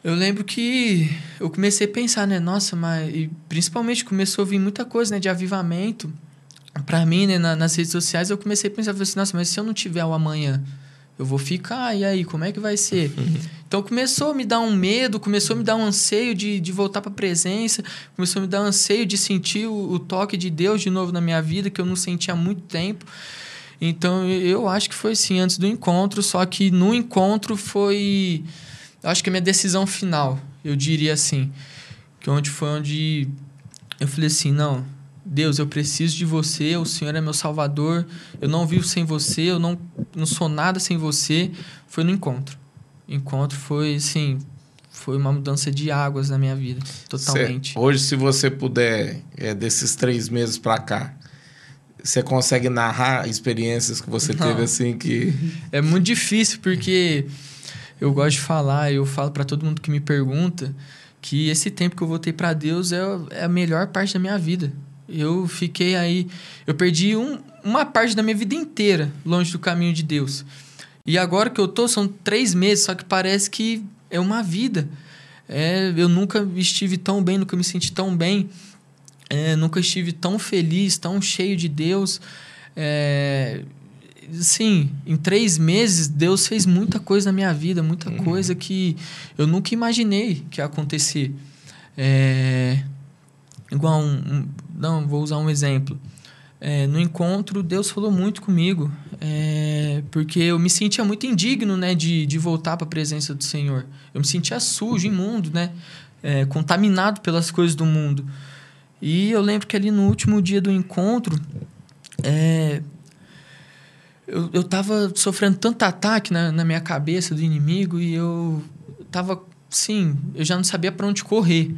eu lembro que eu comecei a pensar, né? Nossa, mas... E principalmente começou a vir muita coisa, né? De avivamento. Para mim, né? Na, nas redes sociais, eu comecei a pensar assim, nossa, mas se eu não tiver o amanhã, eu vou ficar, e aí, como é que vai ser? então começou a me dar um medo, começou a me dar um anseio de, de voltar para a presença, começou a me dar um anseio de sentir o, o, toque de Deus de novo na minha vida, que eu não sentia há muito tempo. Então eu acho que foi assim, antes do encontro, só que no encontro foi eu acho que a minha decisão final, eu diria assim, que onde foi onde eu falei assim, não, Deus, eu preciso de você, o Senhor é meu salvador, eu não vivo sem você, eu não, não sou nada sem você. Foi no encontro. O encontro foi, assim, foi uma mudança de águas na minha vida, totalmente. Cê, hoje, se você puder, é, desses três meses para cá, você consegue narrar experiências que você não. teve assim que. É muito difícil, porque eu gosto de falar, eu falo para todo mundo que me pergunta que esse tempo que eu voltei para Deus é, é a melhor parte da minha vida. Eu fiquei aí, eu perdi um, uma parte da minha vida inteira longe do caminho de Deus. E agora que eu tô, são três meses, só que parece que é uma vida. É, eu nunca estive tão bem, nunca me senti tão bem, é, nunca estive tão feliz, tão cheio de Deus. É, sim, em três meses, Deus fez muita coisa na minha vida, muita uhum. coisa que eu nunca imaginei que ia acontecer. É, igual um, um, Não, vou usar um exemplo. É, no encontro, Deus falou muito comigo, é, porque eu me sentia muito indigno né, de, de voltar para a presença do Senhor. Eu me sentia sujo, imundo, né, é, contaminado pelas coisas do mundo. E eu lembro que ali no último dia do encontro, é, eu, eu tava sofrendo tanto ataque na, na minha cabeça do inimigo e eu tava, sim, eu já não sabia para onde correr.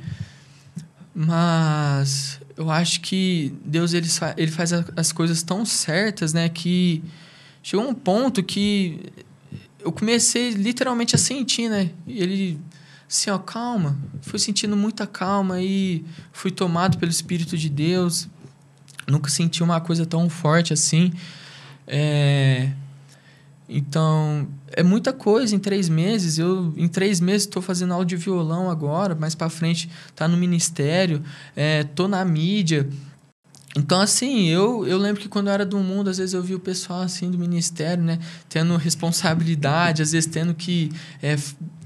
Mas eu acho que Deus ele, ele faz as coisas tão certas, né, que chegou um ponto que eu comecei literalmente a sentir, né? Ele assim, ó, calma. Fui sentindo muita calma e fui tomado pelo Espírito de Deus. Nunca senti uma coisa tão forte assim. É... Então, é muita coisa em três meses. Eu, em três meses, estou fazendo aula de violão agora, mais para frente tá no ministério, é, tô na mídia. Então, assim, eu, eu lembro que quando eu era do mundo, às vezes eu via o pessoal, assim, do ministério, né? Tendo responsabilidade, às vezes tendo que, é,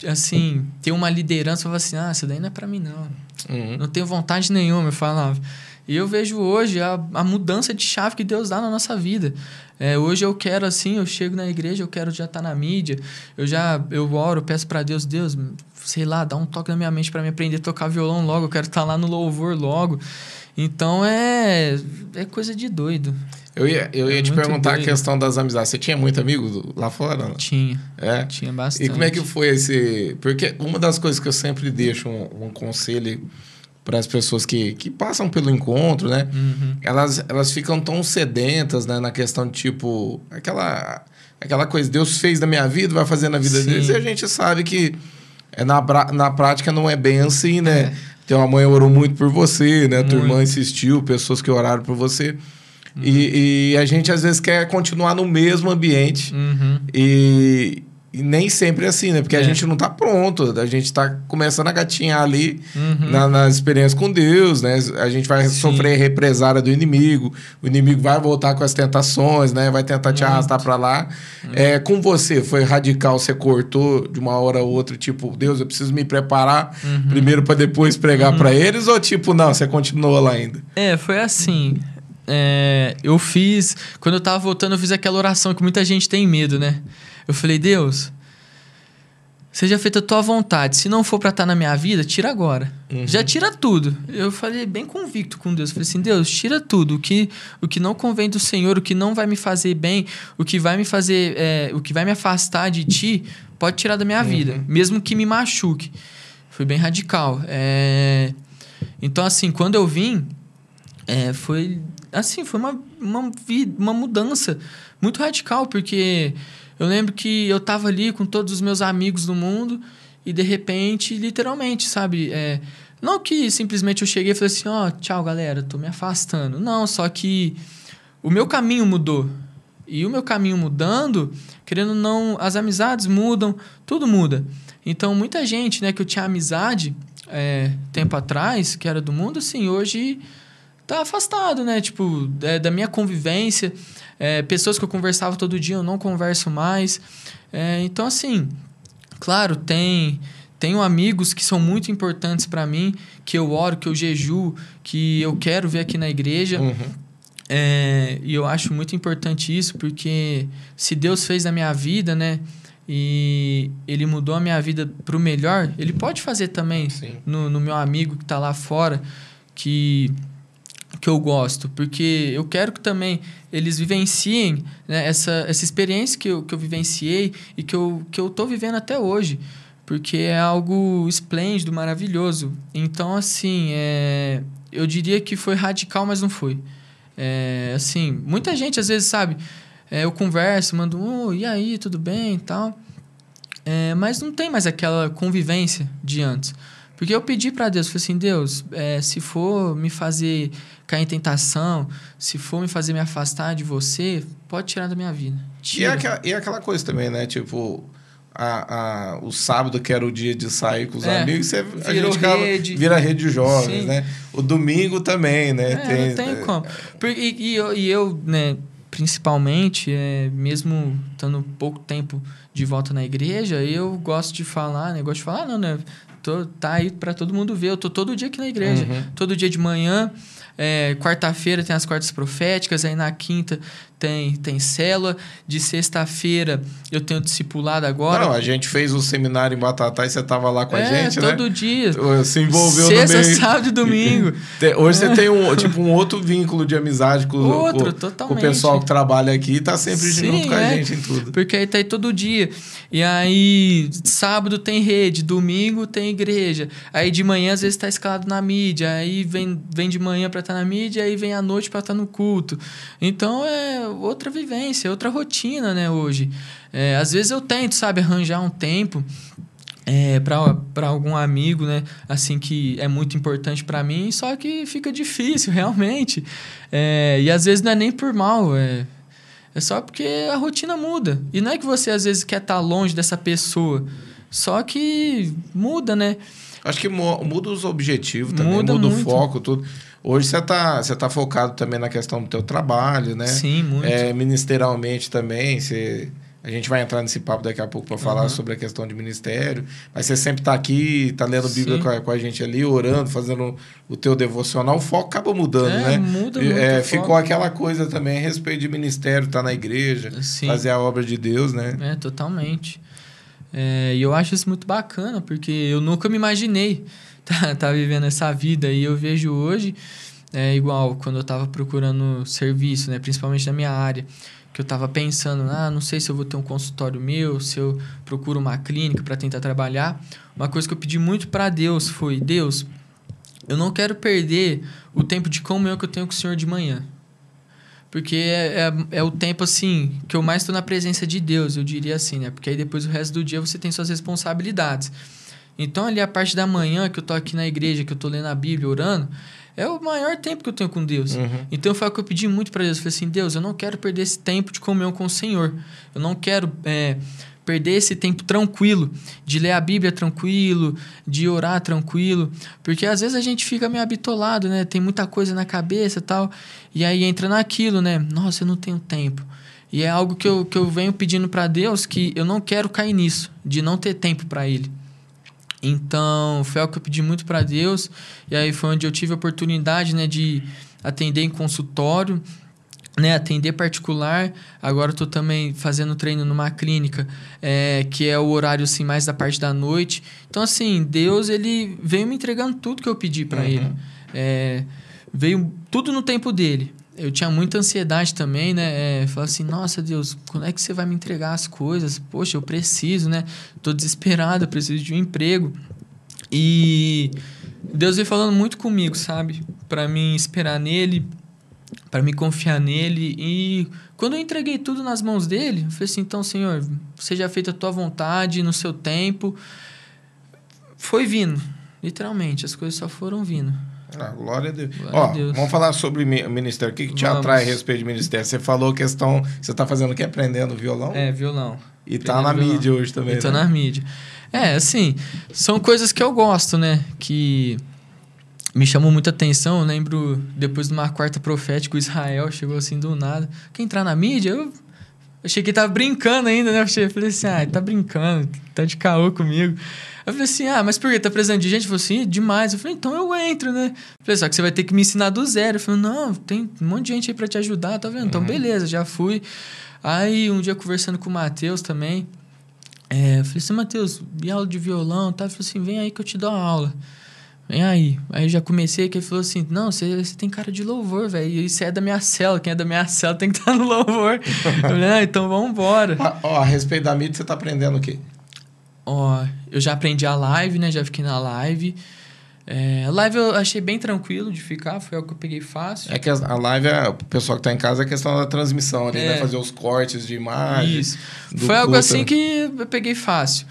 assim, ter uma liderança. Eu falava assim, ah, isso daí não é para mim, não. Uhum. Não tenho vontade nenhuma, eu falava. E eu vejo hoje a, a mudança de chave que Deus dá na nossa vida. É, hoje eu quero assim, eu chego na igreja, eu quero já estar tá na mídia, eu já eu oro, peço para Deus, Deus, sei lá, dá um toque na minha mente para me aprender a tocar violão logo, eu quero estar tá lá no louvor logo. Então é é coisa de doido. Eu ia, eu ia é te perguntar doido. a questão das amizades. Você tinha muito amigo lá fora? Não? Tinha. É? Tinha bastante. E como é que foi esse. Porque uma das coisas que eu sempre deixo um, um conselho para as pessoas que, que passam pelo encontro, né? Uhum. Elas, elas ficam tão sedentas, né? Na questão de tipo, aquela, aquela coisa, Deus fez na minha vida, vai fazer na vida Sim. deles. E a gente sabe que é na, na prática não é bem assim, né? É. Tem uma mãe orou muito por você, né? Muito. Tua irmã insistiu, pessoas que oraram por você. Uhum. E, e, a gente às vezes quer continuar no mesmo ambiente. Uhum. E, e nem sempre é assim, né? Porque é. a gente não tá pronto, a gente tá começando a gatinhar ali uhum. na, na, experiência com Deus, né? A gente vai Sim. sofrer represária do inimigo, o inimigo vai voltar com as tentações, né? Vai tentar te Muito. arrastar para lá. Uhum. É, com você, foi radical, você cortou de uma hora a outra, tipo, Deus, eu preciso me preparar uhum. primeiro para depois pregar para uhum. eles, ou tipo, não, você continuou lá ainda? É, foi assim. É, eu fiz. Quando eu tava voltando, eu fiz aquela oração que muita gente tem medo, né? Eu falei, Deus, seja feita a tua vontade. Se não for para estar tá na minha vida, tira agora. Uhum. Já tira tudo. Eu falei bem convicto com Deus. Eu falei assim, Deus, tira tudo. O que, o que não convém do Senhor, o que não vai me fazer bem, o que vai me fazer, é, o que vai me afastar de Ti, pode tirar da minha uhum. vida, mesmo que me machuque. Foi bem radical. É... Então, assim, quando eu vim, é, foi assim, foi uma, uma, uma mudança muito radical, porque eu lembro que eu tava ali com todos os meus amigos do mundo e de repente, literalmente, sabe? É, não que simplesmente eu cheguei e falei assim, ó, oh, tchau, galera, tô me afastando. Não, só que o meu caminho mudou. E o meu caminho mudando, querendo não, as amizades mudam, tudo muda. Então, muita gente, né, que eu tinha amizade é, tempo atrás, que era do mundo, assim, hoje tá afastado, né? Tipo, é, da minha convivência. É, pessoas que eu conversava todo dia, eu não converso mais. É, então, assim, claro, tem tenho amigos que são muito importantes para mim, que eu oro, que eu jejuo, que eu quero ver aqui na igreja. Uhum. É, e eu acho muito importante isso, porque se Deus fez na minha vida, né? E ele mudou a minha vida para o melhor, ele pode fazer também no, no, meu amigo que está lá fora, que, que eu gosto. Porque eu quero que também eles vivenciem né, essa, essa experiência que eu, que eu vivenciei e que eu, que eu vivendo até hoje porque é algo esplêndido, maravilhoso. Então, assim, é, eu diria que foi radical, mas não foi. É, assim, muita gente às vezes sabe, é, eu converso, mando, oh, e aí, tudo bem e tal. É, mas não tem mais aquela convivência de antes. Porque eu pedi para Deus, falei assim, Deus, é, se for me fazer cair em tentação, se for me fazer me afastar de você, pode tirar da minha vida. E, é aquela, e é aquela coisa também, né? Tipo, a, a, o sábado, que era o dia de sair com os é, amigos, você, a gente rede. vira rede de jovens, Sim. né? O domingo também, né? É, tem, não tem é, como. E, e, eu, e eu, né, principalmente, é, mesmo estando pouco tempo de volta na igreja, eu gosto de falar, né? Gosto de falar, não, né? Tô, tá aí para todo mundo ver. Eu tô todo dia aqui na igreja. Uhum. Todo dia de manhã. É, Quarta-feira tem as quartas proféticas, aí na quinta tem, tem célula. De sexta-feira eu tenho discipulado agora. Não, a gente fez o um seminário em Batatá e você estava lá com é, a gente, todo né? todo dia. Se envolveu Sexta, no meio. sábado e domingo. Hoje você tem um, tipo, um outro vínculo de amizade com, outro, com, com o pessoal que trabalha aqui e tá sempre Sim, junto com a é, gente em tudo. Porque aí tá aí todo dia. E aí, sábado tem rede, domingo tem igreja. Aí de manhã, às vezes, tá escalado na mídia. Aí vem, vem de manhã para estar tá na mídia, aí vem à noite para estar tá no culto. Então é outra vivência, outra rotina, né, hoje. É, às vezes eu tento, sabe, arranjar um tempo é, para algum amigo, né, assim, que é muito importante para mim, só que fica difícil, realmente. É, e às vezes não é nem por mal, é, é só porque a rotina muda. E não é que você às vezes quer estar tá longe dessa pessoa, só que muda, né? Acho que muda os objetivos também, muda, muda o foco, tudo. Hoje você está você tá focado também na questão do teu trabalho, né? Sim, muito. É, ministerialmente também, você... A gente vai entrar nesse papo daqui a pouco para falar uhum. sobre a questão de ministério. Mas você sempre está aqui, está lendo Bíblia com a, com a, gente ali, orando, fazendo o teu devocional. O foco acaba mudando, é, né? Muda muito. É, ficou aquela coisa também a respeito de ministério, estar tá na igreja, Sim. fazer a obra de Deus, né? É, totalmente. É, e eu acho isso muito bacana, porque eu nunca me imaginei tá, tá vivendo essa vida. E eu vejo hoje, é igual quando eu estava procurando serviço, né? Principalmente na minha área. Que eu estava pensando, ah, não sei se eu vou ter um consultório meu, se eu procuro uma clínica para tentar trabalhar. Uma coisa que eu pedi muito para Deus foi: Deus, eu não quero perder o tempo de comunhão que eu tenho com o Senhor de manhã. Porque é, é, é, o tempo, assim, que eu mais estou na presença de Deus, eu diria assim, né? Porque aí depois o resto do dia você tem suas responsabilidades. Então, ali a parte da manhã que eu tô aqui na igreja, que eu tô lendo a Bíblia, orando, é o maior tempo que eu tenho com Deus. Uhum. Então, foi o que eu pedi muito para Deus. Eu falei assim, Deus, eu não quero perder esse tempo de comunhão com o Senhor. Eu não quero é, perder esse tempo tranquilo, de ler a Bíblia tranquilo, de orar tranquilo. Porque às vezes a gente fica meio habitolado, né? Tem muita coisa na cabeça e tal. E aí entra naquilo, né? Nossa, eu não tenho tempo. E é algo que eu, que eu venho pedindo para Deus que eu não quero cair nisso, de não ter tempo para Ele. Então, foi algo que eu pedi muito para Deus. E aí foi onde eu tive a oportunidade, né, de atender em consultório, né, atender particular. Agora estou também fazendo treino numa clínica, é, que é o horário assim mais da parte da noite. Então, assim, Deus ele veio me entregando tudo que eu pedi para uhum. Ele. É, veio tudo no tempo dele eu tinha muita ansiedade também, né? É, assim, nossa Deus, quando é que você vai me entregar as coisas? Poxa, eu preciso, né? Tô desesperado, eu preciso de um emprego. E Deus veio falando muito comigo, sabe? Para mim esperar nele para me confiar nele. E quando eu entreguei tudo nas mãos dele, eu falei assim: então, Senhor, seja feita a tua vontade no seu tempo. Foi vindo, literalmente, as coisas só foram vindo. Ah, glória a Deus. Glória Ó, a Deus. vamos falar sobre mi- ministério. O que, que te Vamos. atrai a respeito de ministério? Você falou questão. Você tá fazendo o que? Aprendendo violão? É, violão. E tá na aprendendo mídia hoje também. E tô né? na mídia. É, assim, são coisas que eu gosto, né? Que me chamou muita atenção. Eu lembro, depois de uma quarta profética, o Israel chegou assim do nada. Quer entrar na mídia? Eu achei que ele tava brincando ainda, né? Eu falei assim, ah, ele tá brincando, tá de caô comigo. Eu falei assim, ah, mas por que? Tá precisando de gente? Ele falou assim, demais. Eu falei, então eu entro, né? Eu falei, só que você vai ter que me ensinar do zero. Eu falei, não, tem um monte de gente aí pra te ajudar, tá vendo? Então, beleza, já fui. Aí, um dia conversando com o Matheus também, é, eu falei assim, Matheus, e aula de violão? Tá? Ele falou assim, vem aí que eu te dou uma aula. Vem aí. Aí eu já comecei, que ele falou assim, não, você, você tem cara de louvor, velho. E você é da minha cela. Quem é da minha cela tem que estar no louvor. eu falei, ah, então vamos embora. Ah, Ó, a respeito da mídia, você tá aprendendo o quê? Ó, eu já aprendi a live, né? Já fiquei na live. É, a live eu achei bem tranquilo de ficar, foi algo que eu peguei fácil. É que a live, é, o pessoal que tá em casa, é questão da transmissão ali, É. né? Fazer os cortes de imagem. Isso. Foi algo assim né? que eu peguei fácil.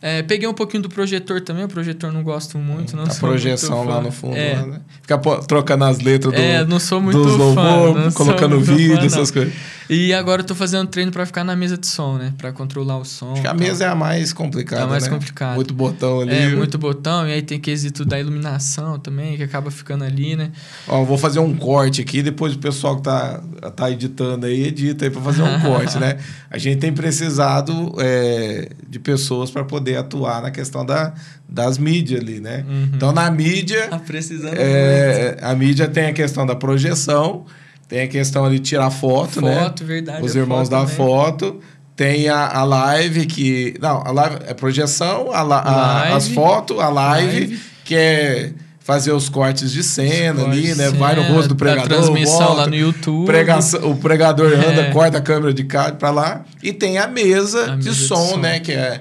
É, peguei um pouquinho do projetor também, o projetor não gosto muito. Não a projeção lá no fundo, É, lá, né? Ficar trocando as letras do, é, não sou muito dos louvor, colocando vídeo, fã, essas coisas. E agora eu tô fazendo treino pra ficar na mesa de som, né? Pra controlar o som. Acho que a tal. mesa é a mais complicada, É a mais né? complicada. Muito botão ali. É, muito botão, e aí tem quesito da iluminação também, que acaba ficando ali, né? Ó, vou fazer um corte aqui, depois o pessoal que tá, tá editando aí, edita aí pra fazer um corte, né? A gente tem precisado é, de pessoas para poder atuar na questão da, das mídias ali, né? Uhum. Então, na mídia, Tá precisando muito. é, a mídia tem a questão da projeção, tem a questão ali de tirar foto, né? Foto, verdade. Os é irmãos foto da também. foto. Tem a, a live que. Não, a live é projeção, a, a- Live. as fotos, a live, Live. que é fazer os cortes de cena Corte ali, de né? Vai no cena, rosto do pregador. transmissão volta, lá no YouTube. pregação- o pregador anda, É. corta a câmera de cá para lá. E tem a mesa, A de, mesa de som, som. né? Que é.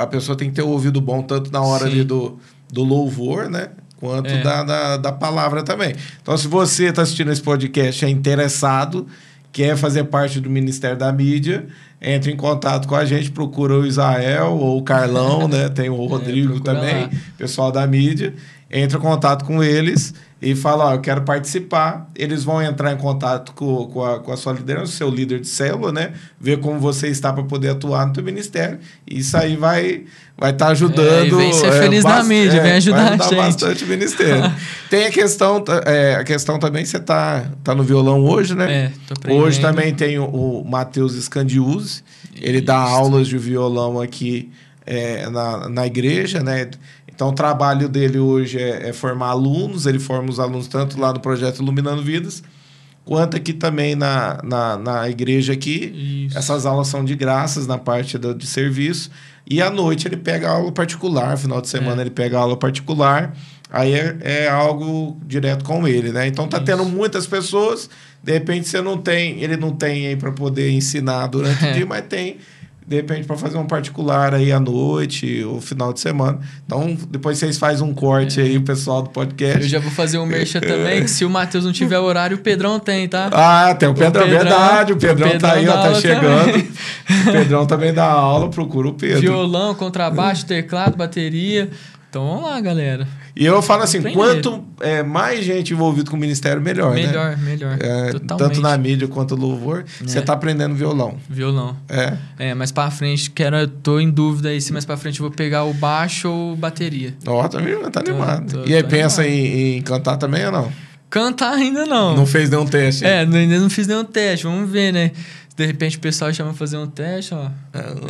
A pessoa tem que ter o ouvido bom, tanto na hora Sim. ali do, do louvor, né? Quanto É. da, da, da palavra também. Então, se você está assistindo esse podcast é interessado, quer fazer parte do Ministério da Mídia, entre em contato com a gente, procura o Israel ou o Carlão, né? Tem o Rodrigo procura também, lá. pessoal da mídia. Entra em contato com eles e fala, ó, eu quero participar. Eles vão entrar em contato com, com, a, com a sua liderança, o seu líder de célula, né? Ver como você está para poder atuar no teu ministério. E isso aí vai vai estar ajudando. É, vem ser feliz na bast- mídia, vem ajudar vai a gente. bastante o ministério. Tem a questão, tá, é, a questão também, você tá, tá no violão hoje, né? É. Hoje também tem o, o Matheus Scandiuzzi. Ele dá Isso. aulas de violão aqui é, na, na igreja, né? Então, o trabalho dele hoje é, é formar alunos. Ele forma os alunos tanto lá no projeto Iluminando Vidas, quanto aqui também na, na, na igreja aqui. Isso. Essas aulas são de graças na parte do, de serviço. E à noite ele pega aula particular, final de semana É. ele pega aula particular. Aí é, é algo direto com ele, né? Então tá Isso. tendo muitas pessoas, de repente você não tem, ele não tem aí para poder ensinar durante o É. dia, mas tem de repente para fazer um particular aí à noite ou final de semana. Então depois vocês fazem um corte aí, o pessoal do podcast. Eu já vou fazer um merchan também, que se o Matheus não tiver horário, o Pedrão tem, tá? Ah, tem o Pedrão, Pedrão- verdade. O Pedrão, o Pedrão tá aí, ó, tá chegando. também. O Pedrão também dá aula, procura o Pedro. Violão, contrabaixo, teclado, bateria. Então vamos lá, galera. E eu falo assim, quanto é, mais gente envolvida com o ministério, melhor, né? melhor, melhor. É, tanto na mídia quanto no louvor, você É. tá aprendendo violão. Violão. É. É, mais pra frente, quero, eu tô em dúvida aí se mais pra frente eu vou pegar o baixo ou bateria. Ó, tá, tá animado. tô- e aí, tô pensa em, em cantar também ou não? Cantar ainda não. Não fez nenhum teste? É, ainda não fiz nenhum teste, vamos ver, né? De repente o pessoal chama pra fazer um teste, ó.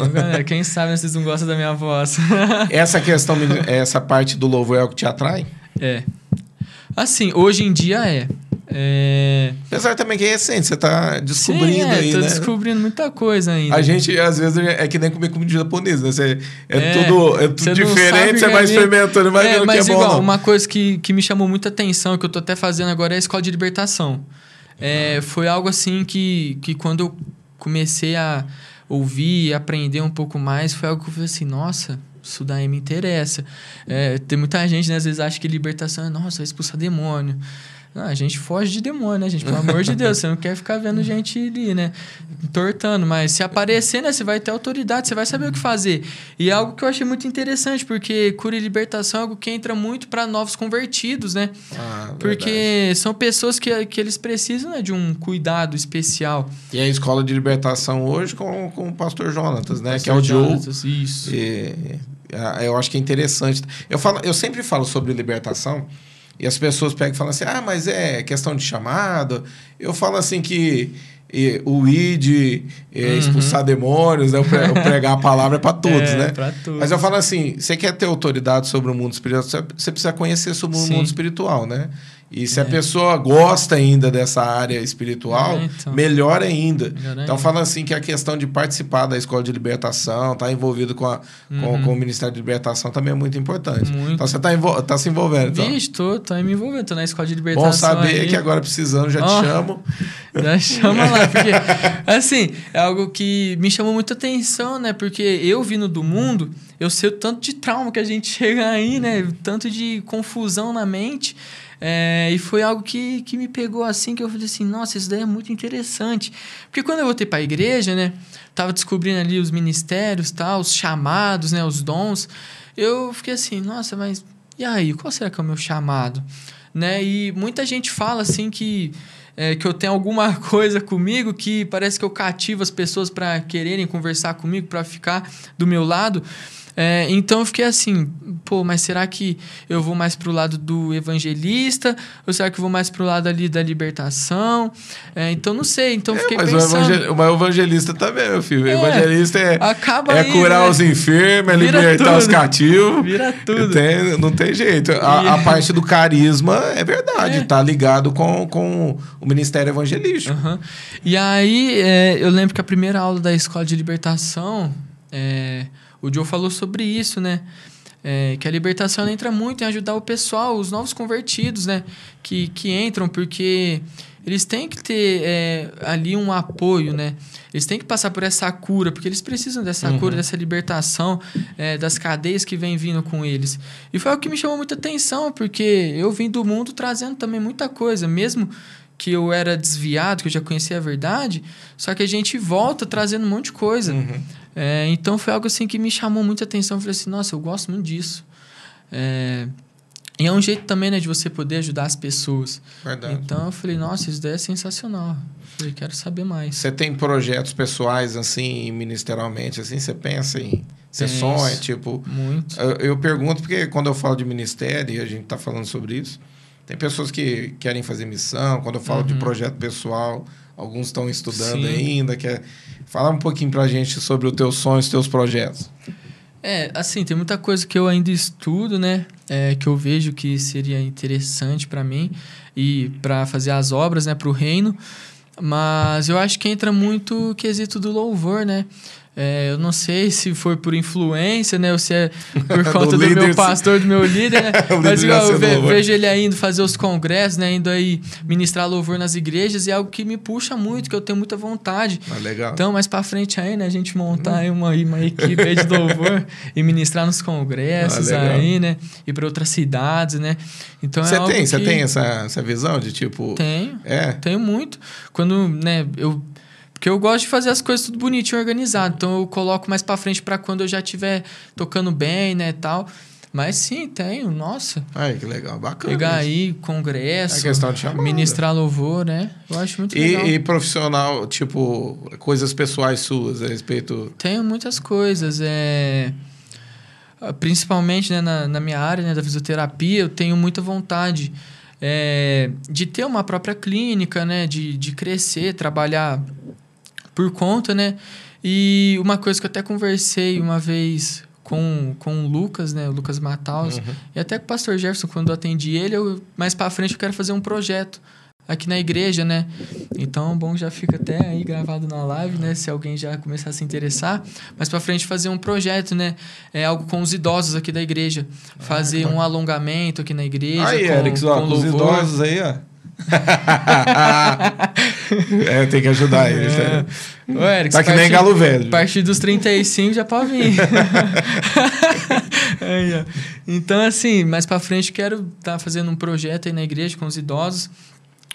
Ô, galera, quem sabe vocês não gostam da minha voz. Essa questão, essa parte do louvor é o que te atrai? é. Assim, hoje em dia é. É. Apesar também que é recente, você tá descobrindo Sim, é, aí, tô né? descobrindo muita coisa ainda. A gente, às vezes, é que nem comer comida japonesa, né? Você, é, É, tudo, é tudo você diferente, você vai é experimentando vai é, vendo o que é bom. igual, não. uma coisa que, que me chamou muita atenção, que eu tô até fazendo agora, é a escola de libertação. É, foi algo assim que, que quando eu comecei a ouvir e aprender um pouco mais, foi algo que eu falei assim, nossa, isso daí me interessa. É, tem muita gente, né, às vezes, acha que libertação é, nossa, expulsar demônio. Não, a gente foge de demônio, né, gente? Pelo amor de Deus, você não quer ficar vendo gente ali, né? Entortando. Mas se aparecer, né, você vai ter autoridade, você vai saber o que fazer. E é algo que eu achei muito interessante, porque cura e libertação é algo que entra muito para novos convertidos, né? Ah, porque verdade. são pessoas que, que eles precisam né, de um cuidado especial. E a escola de libertação hoje com, com o pastor Jonatas, né? Pastor que é o Joe. Jonatas, Isso. E, ah, eu acho que é interessante. Eu, falo, eu sempre falo sobre libertação e as pessoas pegam e falam assim: ah, mas é questão de chamado. Eu falo assim que e, o ID, e, Uhum. expulsar demônios, né? o pregar a palavra é para todos, É, né? todos. Mas eu falo assim: você quer ter autoridade sobre o mundo espiritual, você- você precisa conhecer sobre o Sim. mundo espiritual, né? E se a É. pessoa gosta ainda dessa área espiritual, É, então. melhor ainda. Melhor Então, falando assim que a questão de participar da escola de libertação, estar envolvido com, a, com, com o Ministério de Libertação também é muito importante. Uhum. Muito. Então, você está tá se envolvendo. Então. Vixe, tô, tô me envolvendo, tô na escola de libertação. Bom saber aí. que agora precisando já Ó. te chamo. Já chama lá, porque, assim, é algo que me chamou muita atenção, né? Porque eu vindo do mundo, eu sei o tanto de trauma que a gente chega aí, né? O tanto de confusão na mente. É, e foi algo que, que me pegou assim, que eu falei assim, nossa, isso daí é muito interessante. Porque quando eu voltei para a igreja, né? Tava descobrindo ali os ministérios, tal, os chamados, né? Os dons. Eu fiquei assim, nossa, mas e aí, qual será que é o meu chamado? Né? E muita gente fala assim que é, que eu tenho alguma coisa comigo que parece que eu cativo as pessoas para quererem conversar comigo, para ficar do meu lado. É, então eu fiquei assim, pô, mas será que eu vou mais pro lado do evangelista? Ou será que eu vou mais pro lado ali da libertação? É, então não sei, então É, fiquei mas o, pensando. evangel, o evangelista também, meu filho. O É, evangelista é, acaba é aí, curar né? os enfermos, é libertar os tudo. cativos. Vira tudo. Tem- não tem jeito. A, a parte do carisma é verdade, É. tá ligado com, com o ministério evangelístico. Aham. E aí, é, eu lembro que a primeira aula da escola de libertação, é, o Joe falou sobre isso, né? É, que a libertação entra muito em ajudar o pessoal, os novos convertidos, né? Que, que entram, porque eles têm que ter é, ali um apoio, né? Eles têm que passar por essa cura, porque eles precisam dessa cura, dessa libertação é, das cadeias que vem vindo com eles. E foi o que me chamou muita atenção, porque eu vim do mundo trazendo também muita coisa, mesmo que eu era desviado, que eu já conhecia a verdade, só que a gente volta trazendo um monte de coisa. Uhum. É, então foi algo assim que me chamou muita atenção. Eu falei assim, nossa, eu gosto muito disso. É, e é um jeito também, né, de você poder ajudar as pessoas. Verdade. Então eu falei, nossa, isso daí é sensacional. Eu falei, quero saber mais. Você tem projetos pessoais, assim, ministerialmente, assim, você pensa em... Você Penso. tipo... Muito. Eu, eu pergunto porque quando eu falo de ministério, e a gente está falando sobre isso, tem pessoas que querem fazer missão, quando eu falo de Uhum. projeto pessoal, alguns estão estudando Sim. ainda, quer... Fala um pouquinho pra gente sobre os teus sonhos, os teus projetos. É, assim, tem muita coisa que eu ainda estudo, né? É, que eu vejo que seria interessante para mim e para fazer as obras, né, para o reino. Mas eu acho que entra muito o quesito do louvor, né? É, eu não sei se foi por influência, né? Ou se é por Do conta do, líder, meu pastor, do meu líder, né? Mas eu ve- louvor. vejo ele aí indo fazer os congressos, né? Indo aí ministrar louvor nas igrejas e é algo que me puxa muito, que eu tenho muita vontade. Ah, legal. Então, mais pra frente aí, né? A gente montar aí uma, uma equipe aí de louvor e ministrar nos congressos Ah, aí, né? Ir pra outras cidades, né? Então Você é algo tem, você que- tem essa, essa visão de tipo. Tenho, É. tenho muito. Quando, né, eu... Porque eu gosto de fazer as coisas tudo bonitinho, organizado. Então, eu coloco mais pra frente pra quando eu já estiver tocando bem, né, tal. Mas sim, tenho. Nossa. Ai, que legal, bacana. Pegar aí congresso, É questão de chamada. ministrar louvor, né? Eu acho muito legal. E, e profissional, tipo, coisas pessoais suas a respeito. Tenho muitas coisas. É... Principalmente né, na, na minha área né, da fisioterapia, eu tenho muita vontade é, de ter uma própria clínica, né, de, de crescer, trabalhar por conta, né? E uma coisa que eu até conversei uma vez com, com o Lucas, né? O Lucas Mataus, Uhum. e até com o pastor Jefferson, quando eu atendi ele, eu, mais para frente eu quero fazer um projeto aqui na igreja, né? Então, bom, já fica até aí gravado na live, né? Se alguém já começar a se interessar. Mas para frente fazer um projeto, né? É algo com os idosos aqui da igreja. Fazer um alongamento aqui na igreja. Aí, com, Eric, ó, com com os idosos aí, ó. é, tem que ajudar ele. É. Ô, Eric, tá que nem galo velho. A partir dos 35 já pode vir. Então, assim, mais pra frente quero estar tá fazendo um projeto aí na igreja com os idosos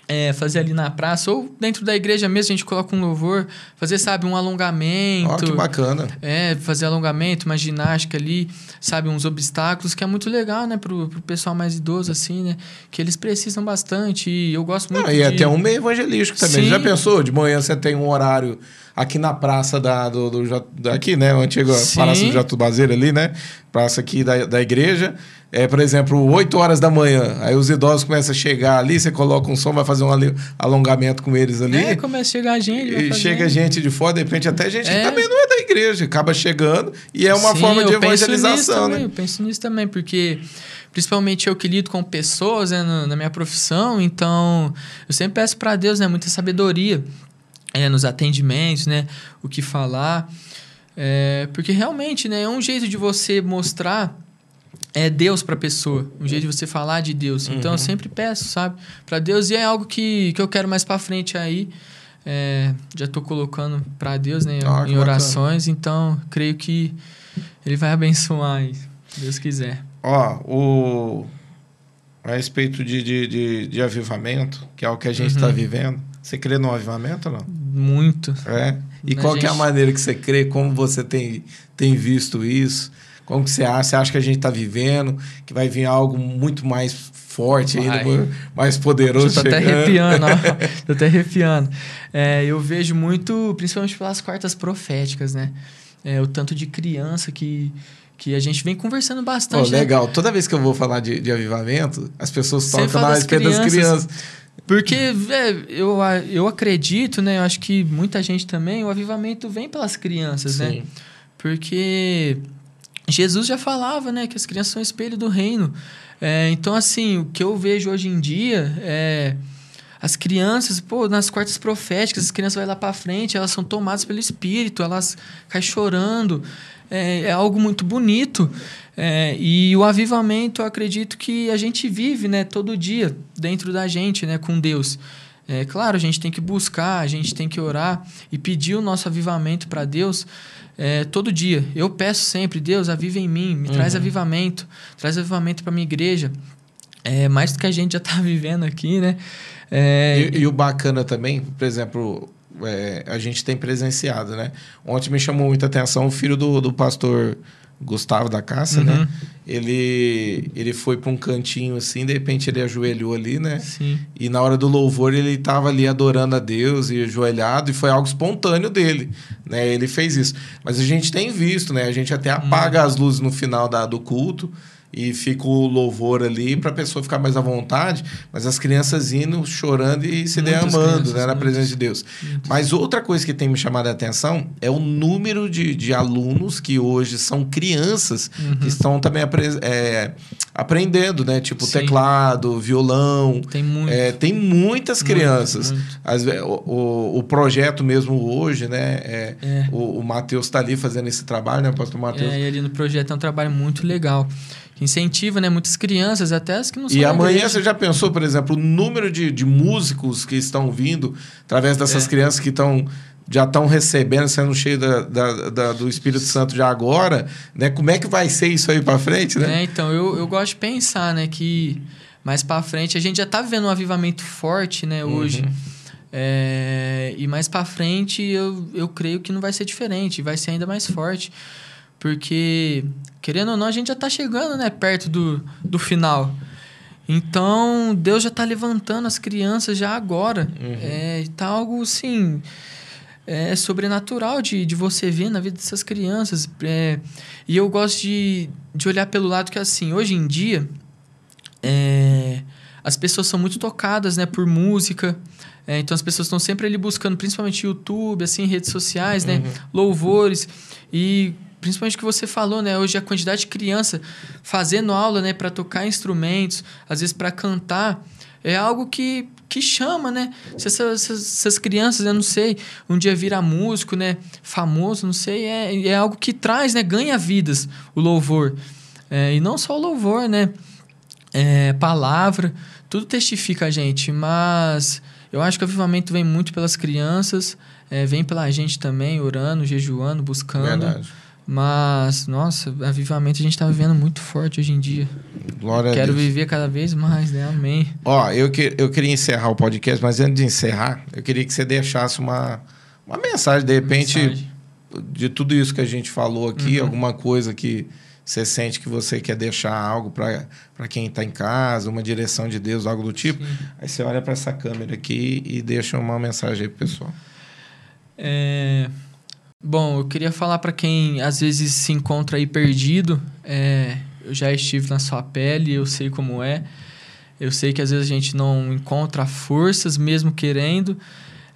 é, fazer ali na praça, ou dentro da igreja mesmo, a gente coloca um louvor, fazer, sabe, um alongamento. Ó, oh, que bacana. É, fazer alongamento, uma ginástica ali, sabe, uns obstáculos, que é muito legal, né, pro, pro pessoal mais idoso, assim, né, que eles precisam bastante, e eu gosto muito de... E até um meio evangelístico também. Sim. Já pensou? De manhã você tem um horário aqui na praça da, do, do, daqui, né, o antigo Sim. Praça do Jatubazeiro ali, né, praça aqui da, da igreja, é, por exemplo, 8 horas da manhã, aí os idosos começam a chegar ali, você coloca um som, vai fazer um alongamento com eles ali. É, começa a chegar gente. E chega gente de fora, de repente até gente é. que também não é da igreja, acaba chegando e é uma Sim, forma de evangelização, né? Eu penso nisso também, porque principalmente eu que lido com pessoas né, na minha profissão, então eu sempre peço para Deus né, muita sabedoria é, nos atendimentos, né, o que falar, é, porque realmente né, é um jeito de você mostrar é Deus para a pessoa, um jeito de você falar de Deus. Então eu uhum. sempre peço, sabe, para Deus e é algo que, que eu quero mais para frente aí. É, já estou colocando para Deus né, ah, em orações, bacana. então creio que Ele vai abençoar aí, se Deus quiser. Ó, o a respeito de, de, de, de avivamento, que é o que a gente está uhum. vivendo, você crê no avivamento ou não? Muito. É. E qual gente... é a maneira que você crê? Como você tem, tem visto isso? Como que você acha? Você acha que a gente está vivendo, que vai vir algo muito mais forte ainda, mais poderoso Estou até arrepiando, Estou até arrepiando. É, eu vejo muito, principalmente pelas quartas proféticas, né? É, o tanto de criança que, que a gente vem conversando bastante. Oh, legal. Né? Toda vez que eu vou falar de, de avivamento, as pessoas tocam na respeito das crianças. Porque é, eu, eu acredito, né? Eu acho que muita gente também, o avivamento vem pelas crianças, né? Sim. né? Porque Jesus já falava, né, que as crianças são espelho do reino. É, então, assim, o que eu vejo hoje em dia é as crianças, pô, nas quartas proféticas, as crianças vão lá para frente, elas são tomadas pelo Espírito, elas caem chorando. É, é algo muito bonito. É, e o avivamento, eu acredito que a gente vive, né, todo dia dentro da gente, né, com Deus. É claro, a gente tem que buscar, a gente tem que orar e pedir o nosso avivamento para Deus, é, todo dia. Eu peço sempre, Deus, aviva em mim, me uhum. traz avivamento, traz avivamento para minha igreja. É mais do que a gente já está vivendo aqui, né? É... E, e, o bacana também, por exemplo, é, a gente tem presenciado, né? Ontem me chamou muita atenção o filho do, do pastor Gustavo da Caça, né? uhum. né? Ele, ele foi para um cantinho assim, de repente ele ajoelhou ali, né? Sim. E na hora do louvor ele estava ali adorando a Deus e ajoelhado, e foi algo espontâneo dele, né? Ele fez isso. Mas a gente tem visto, né? A gente até apaga uhum. as luzes no final da, do culto e fica o louvor ali para a pessoa ficar mais à vontade, mas as crianças indo, chorando e se derramando né, na presença de Deus. Muitas. Mas outra coisa que tem me chamado a atenção é o número de, de alunos que hoje são crianças uhum. que estão também é, aprendendo, né? Tipo Sim. teclado, violão. Tem, muito. É, tem muitas crianças. Muito, muito. As, o, o, o, projeto mesmo hoje, né? É, é. O, o Matheus está ali fazendo esse trabalho, né, pastor Matheus? É, e ali no projeto é um trabalho muito legal que incentiva né, muitas crianças, até as que não são. E amanhã você já pensou, por exemplo, o número de, de músicos que estão vindo através dessas é. crianças que estão já estão recebendo, sendo cheio da, da, da, do Espírito Santo já agora, né? Como é que vai ser isso aí para frente, né? É, então, eu, eu gosto de pensar, né, que mais para frente a gente já está vivendo um avivamento forte, né, hoje. Uhum. É, e mais para frente eu, eu creio que não vai ser diferente, vai ser ainda mais forte. Porque, querendo ou não, a gente já está chegando né, perto do, do final. Então, Deus já está levantando as crianças já agora. Uhum. É, tá algo, assim, é sobrenatural de, de você ver na vida dessas crianças. É, e eu gosto de, de olhar pelo lado que, assim, hoje em dia, é, as pessoas são muito tocadas né, por música. É, então, as pessoas estão sempre ali buscando, principalmente YouTube, assim, redes sociais, né? Uhum. Louvores. E principalmente que você falou, né? Hoje a quantidade de criança fazendo aula, né, para tocar instrumentos, às vezes para cantar, é algo que, que chama, né? Se essas, essas, crianças, eu não sei, um dia virar músico, né, famoso, não sei, é, é algo que traz, né, ganha vidas o louvor. É, e não só o louvor, né? É, palavra, tudo testifica a gente, mas eu acho que o avivamento vem muito pelas crianças, é, vem pela gente também, orando, jejuando, buscando. Verdade. Mas, nossa, avivamento a gente está vivendo muito forte hoje em dia. Glória Quero a Deus. viver cada vez mais, né? Amém. Ó, eu, que, eu queria encerrar o podcast, mas antes de encerrar, eu queria que você deixasse uma, uma mensagem, de repente, mensagem. de tudo isso que a gente falou aqui, uhum. alguma coisa que você sente que você quer deixar algo para quem está em casa, uma direção de Deus, algo do tipo. Sim. Aí você olha para essa câmera aqui e deixa uma mensagem aí pro pessoal. É... Bom, eu queria falar para quem às vezes se encontra aí perdido. É, eu já estive na sua pele, eu sei como é. Eu sei que às vezes a gente não encontra forças, mesmo querendo.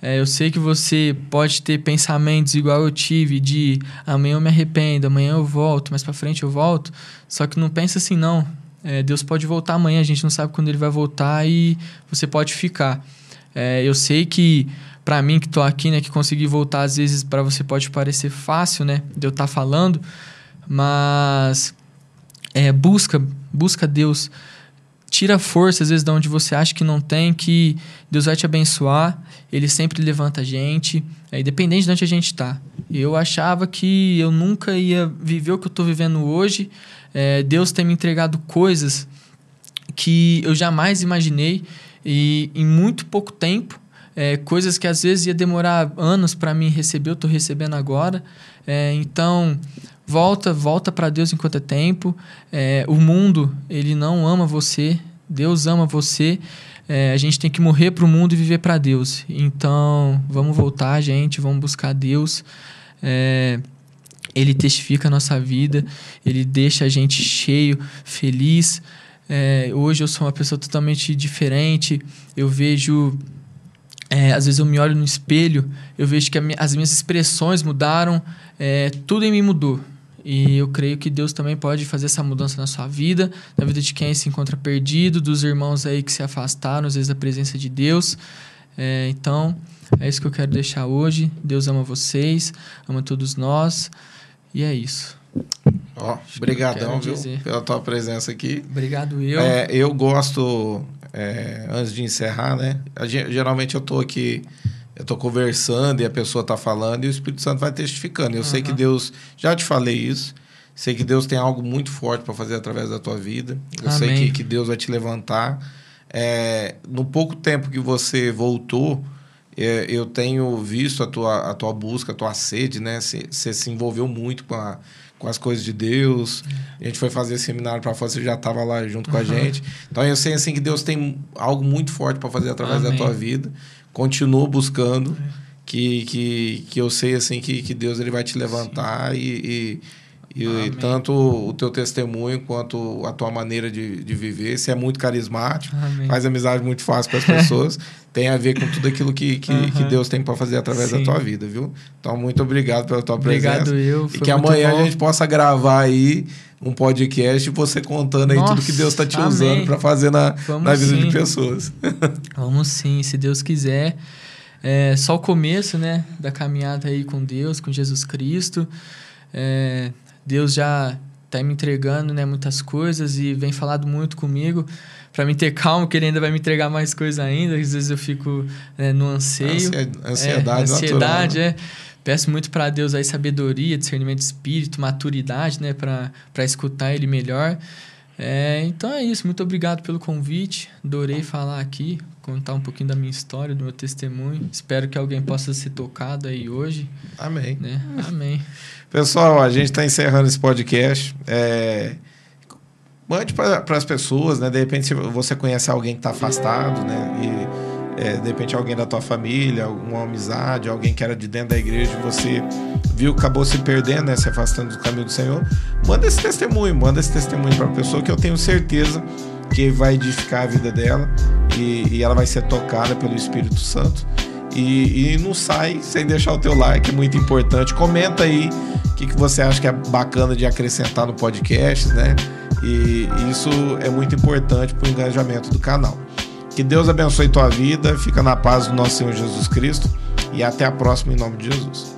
É, eu sei que você pode ter pensamentos igual eu tive de amanhã eu me arrependo, amanhã eu volto, mais para frente eu volto. Só que não pensa assim não. É, Deus pode voltar amanhã, a gente não sabe quando ele vai voltar e você pode ficar. É, eu sei que para mim que tô aqui, né, que consegui voltar às vezes para você pode parecer fácil, né, de eu estar tá falando, mas é, busca, busca Deus, tira força às vezes de onde você acha que não tem, que Deus vai te abençoar, Ele sempre levanta a gente, é, independente de onde a gente está. Eu achava que eu nunca ia viver o que eu estou vivendo hoje. É, Deus tem me entregado coisas que eu jamais imaginei e em muito pouco tempo é, coisas que às vezes ia demorar anos para mim receber, eu estou recebendo agora. É, então, volta, volta para Deus enquanto é tempo. É, o mundo, ele não ama você, Deus ama você. É, a gente tem que morrer para o mundo e viver para Deus. Então, vamos voltar, gente, vamos buscar Deus. É, ele testifica a nossa vida, ele deixa a gente cheio, feliz. É, hoje eu sou uma pessoa totalmente diferente. Eu vejo é, às vezes eu me olho no espelho, eu vejo que as minhas expressões mudaram, é, tudo em mim mudou. E eu creio que Deus também pode fazer essa mudança na sua vida, na vida de quem se encontra perdido, dos irmãos aí que se afastaram, às vezes, da presença de Deus. É, então, é isso que eu quero deixar hoje. Deus ama vocês, ama todos nós. E é isso. Ó, oh, obrigadão, viu, pela tua presença aqui. Obrigado eu. É, eu gosto é, antes de encerrar, né? geralmente eu tô aqui, eu tô conversando e a pessoa tá falando e o Espírito Santo vai testificando. Eu uhum. sei que Deus, já te falei isso, sei que Deus tem algo muito forte para fazer através da tua vida. Eu Amém. sei que, que Deus vai te levantar. É, no pouco tempo que você voltou, é, eu tenho visto a tua, a tua busca, a tua sede, né? Você se envolveu muito com a com as coisas de Deus. A gente foi fazer seminário para fora, você já estava lá junto com a gente. Então eu sei assim que Deus tem algo muito forte para fazer através Amém. da tua vida. Continua buscando, que, que, que eu sei assim que, que Deus ele vai te levantar Sim. e, e, e tanto o teu testemunho quanto a tua maneira de, de viver. Você é muito carismático, Amém. faz amizade muito fácil com as pessoas. tem a ver com tudo aquilo que, que, uhum. que Deus tem para fazer através Sim. da tua vida, viu? Então, muito obrigado pela tua presença. Obrigado eu. e que amanhã bom. a gente possa gravar aí um podcast e você contando aí Nossa, tudo que Deus está te amém. usando para fazer na, na vida sim. de pessoas. Vamos sim, se Deus quiser. É só o começo, né, da caminhada aí com Deus, com Jesus Cristo. É, Deus já está me entregando, né, muitas coisas e vem falado muito comigo para me ter calma, que ele ainda vai me entregar mais coisa ainda. Às vezes eu fico né, no anseio. Ansiedade, é, ansiedade, é. Peço muito para Deus aí sabedoria, discernimento de espírito, maturidade, né, para escutar ele melhor. É, então é isso, muito obrigado pelo convite. Adorei falar aqui, contar um pouquinho da minha história, do meu testemunho. Espero que alguém possa ser tocado aí hoje. Amém. Né? Amém. Pessoal, a gente está encerrando esse podcast. É, mande para as pessoas, né? De repente, se você conhece alguém que está afastado, né? E é, de repente alguém da tua família, alguma amizade, alguém que era de dentro da igreja, você viu acabou se perdendo, né? Se afastando do caminho do Senhor, manda esse testemunho, manda esse testemunho para a pessoa que eu tenho certeza que vai edificar a vida dela e, e ela vai ser tocada pelo Espírito Santo. E, e, não sai sem deixar o teu like, muito importante. Comenta aí o que, que você acha que é bacana de acrescentar no podcast, né? E isso é muito importante para o engajamento do canal. Que Deus abençoe tua vida, fica na paz do nosso Senhor Jesus Cristo e até a próxima em nome de Jesus.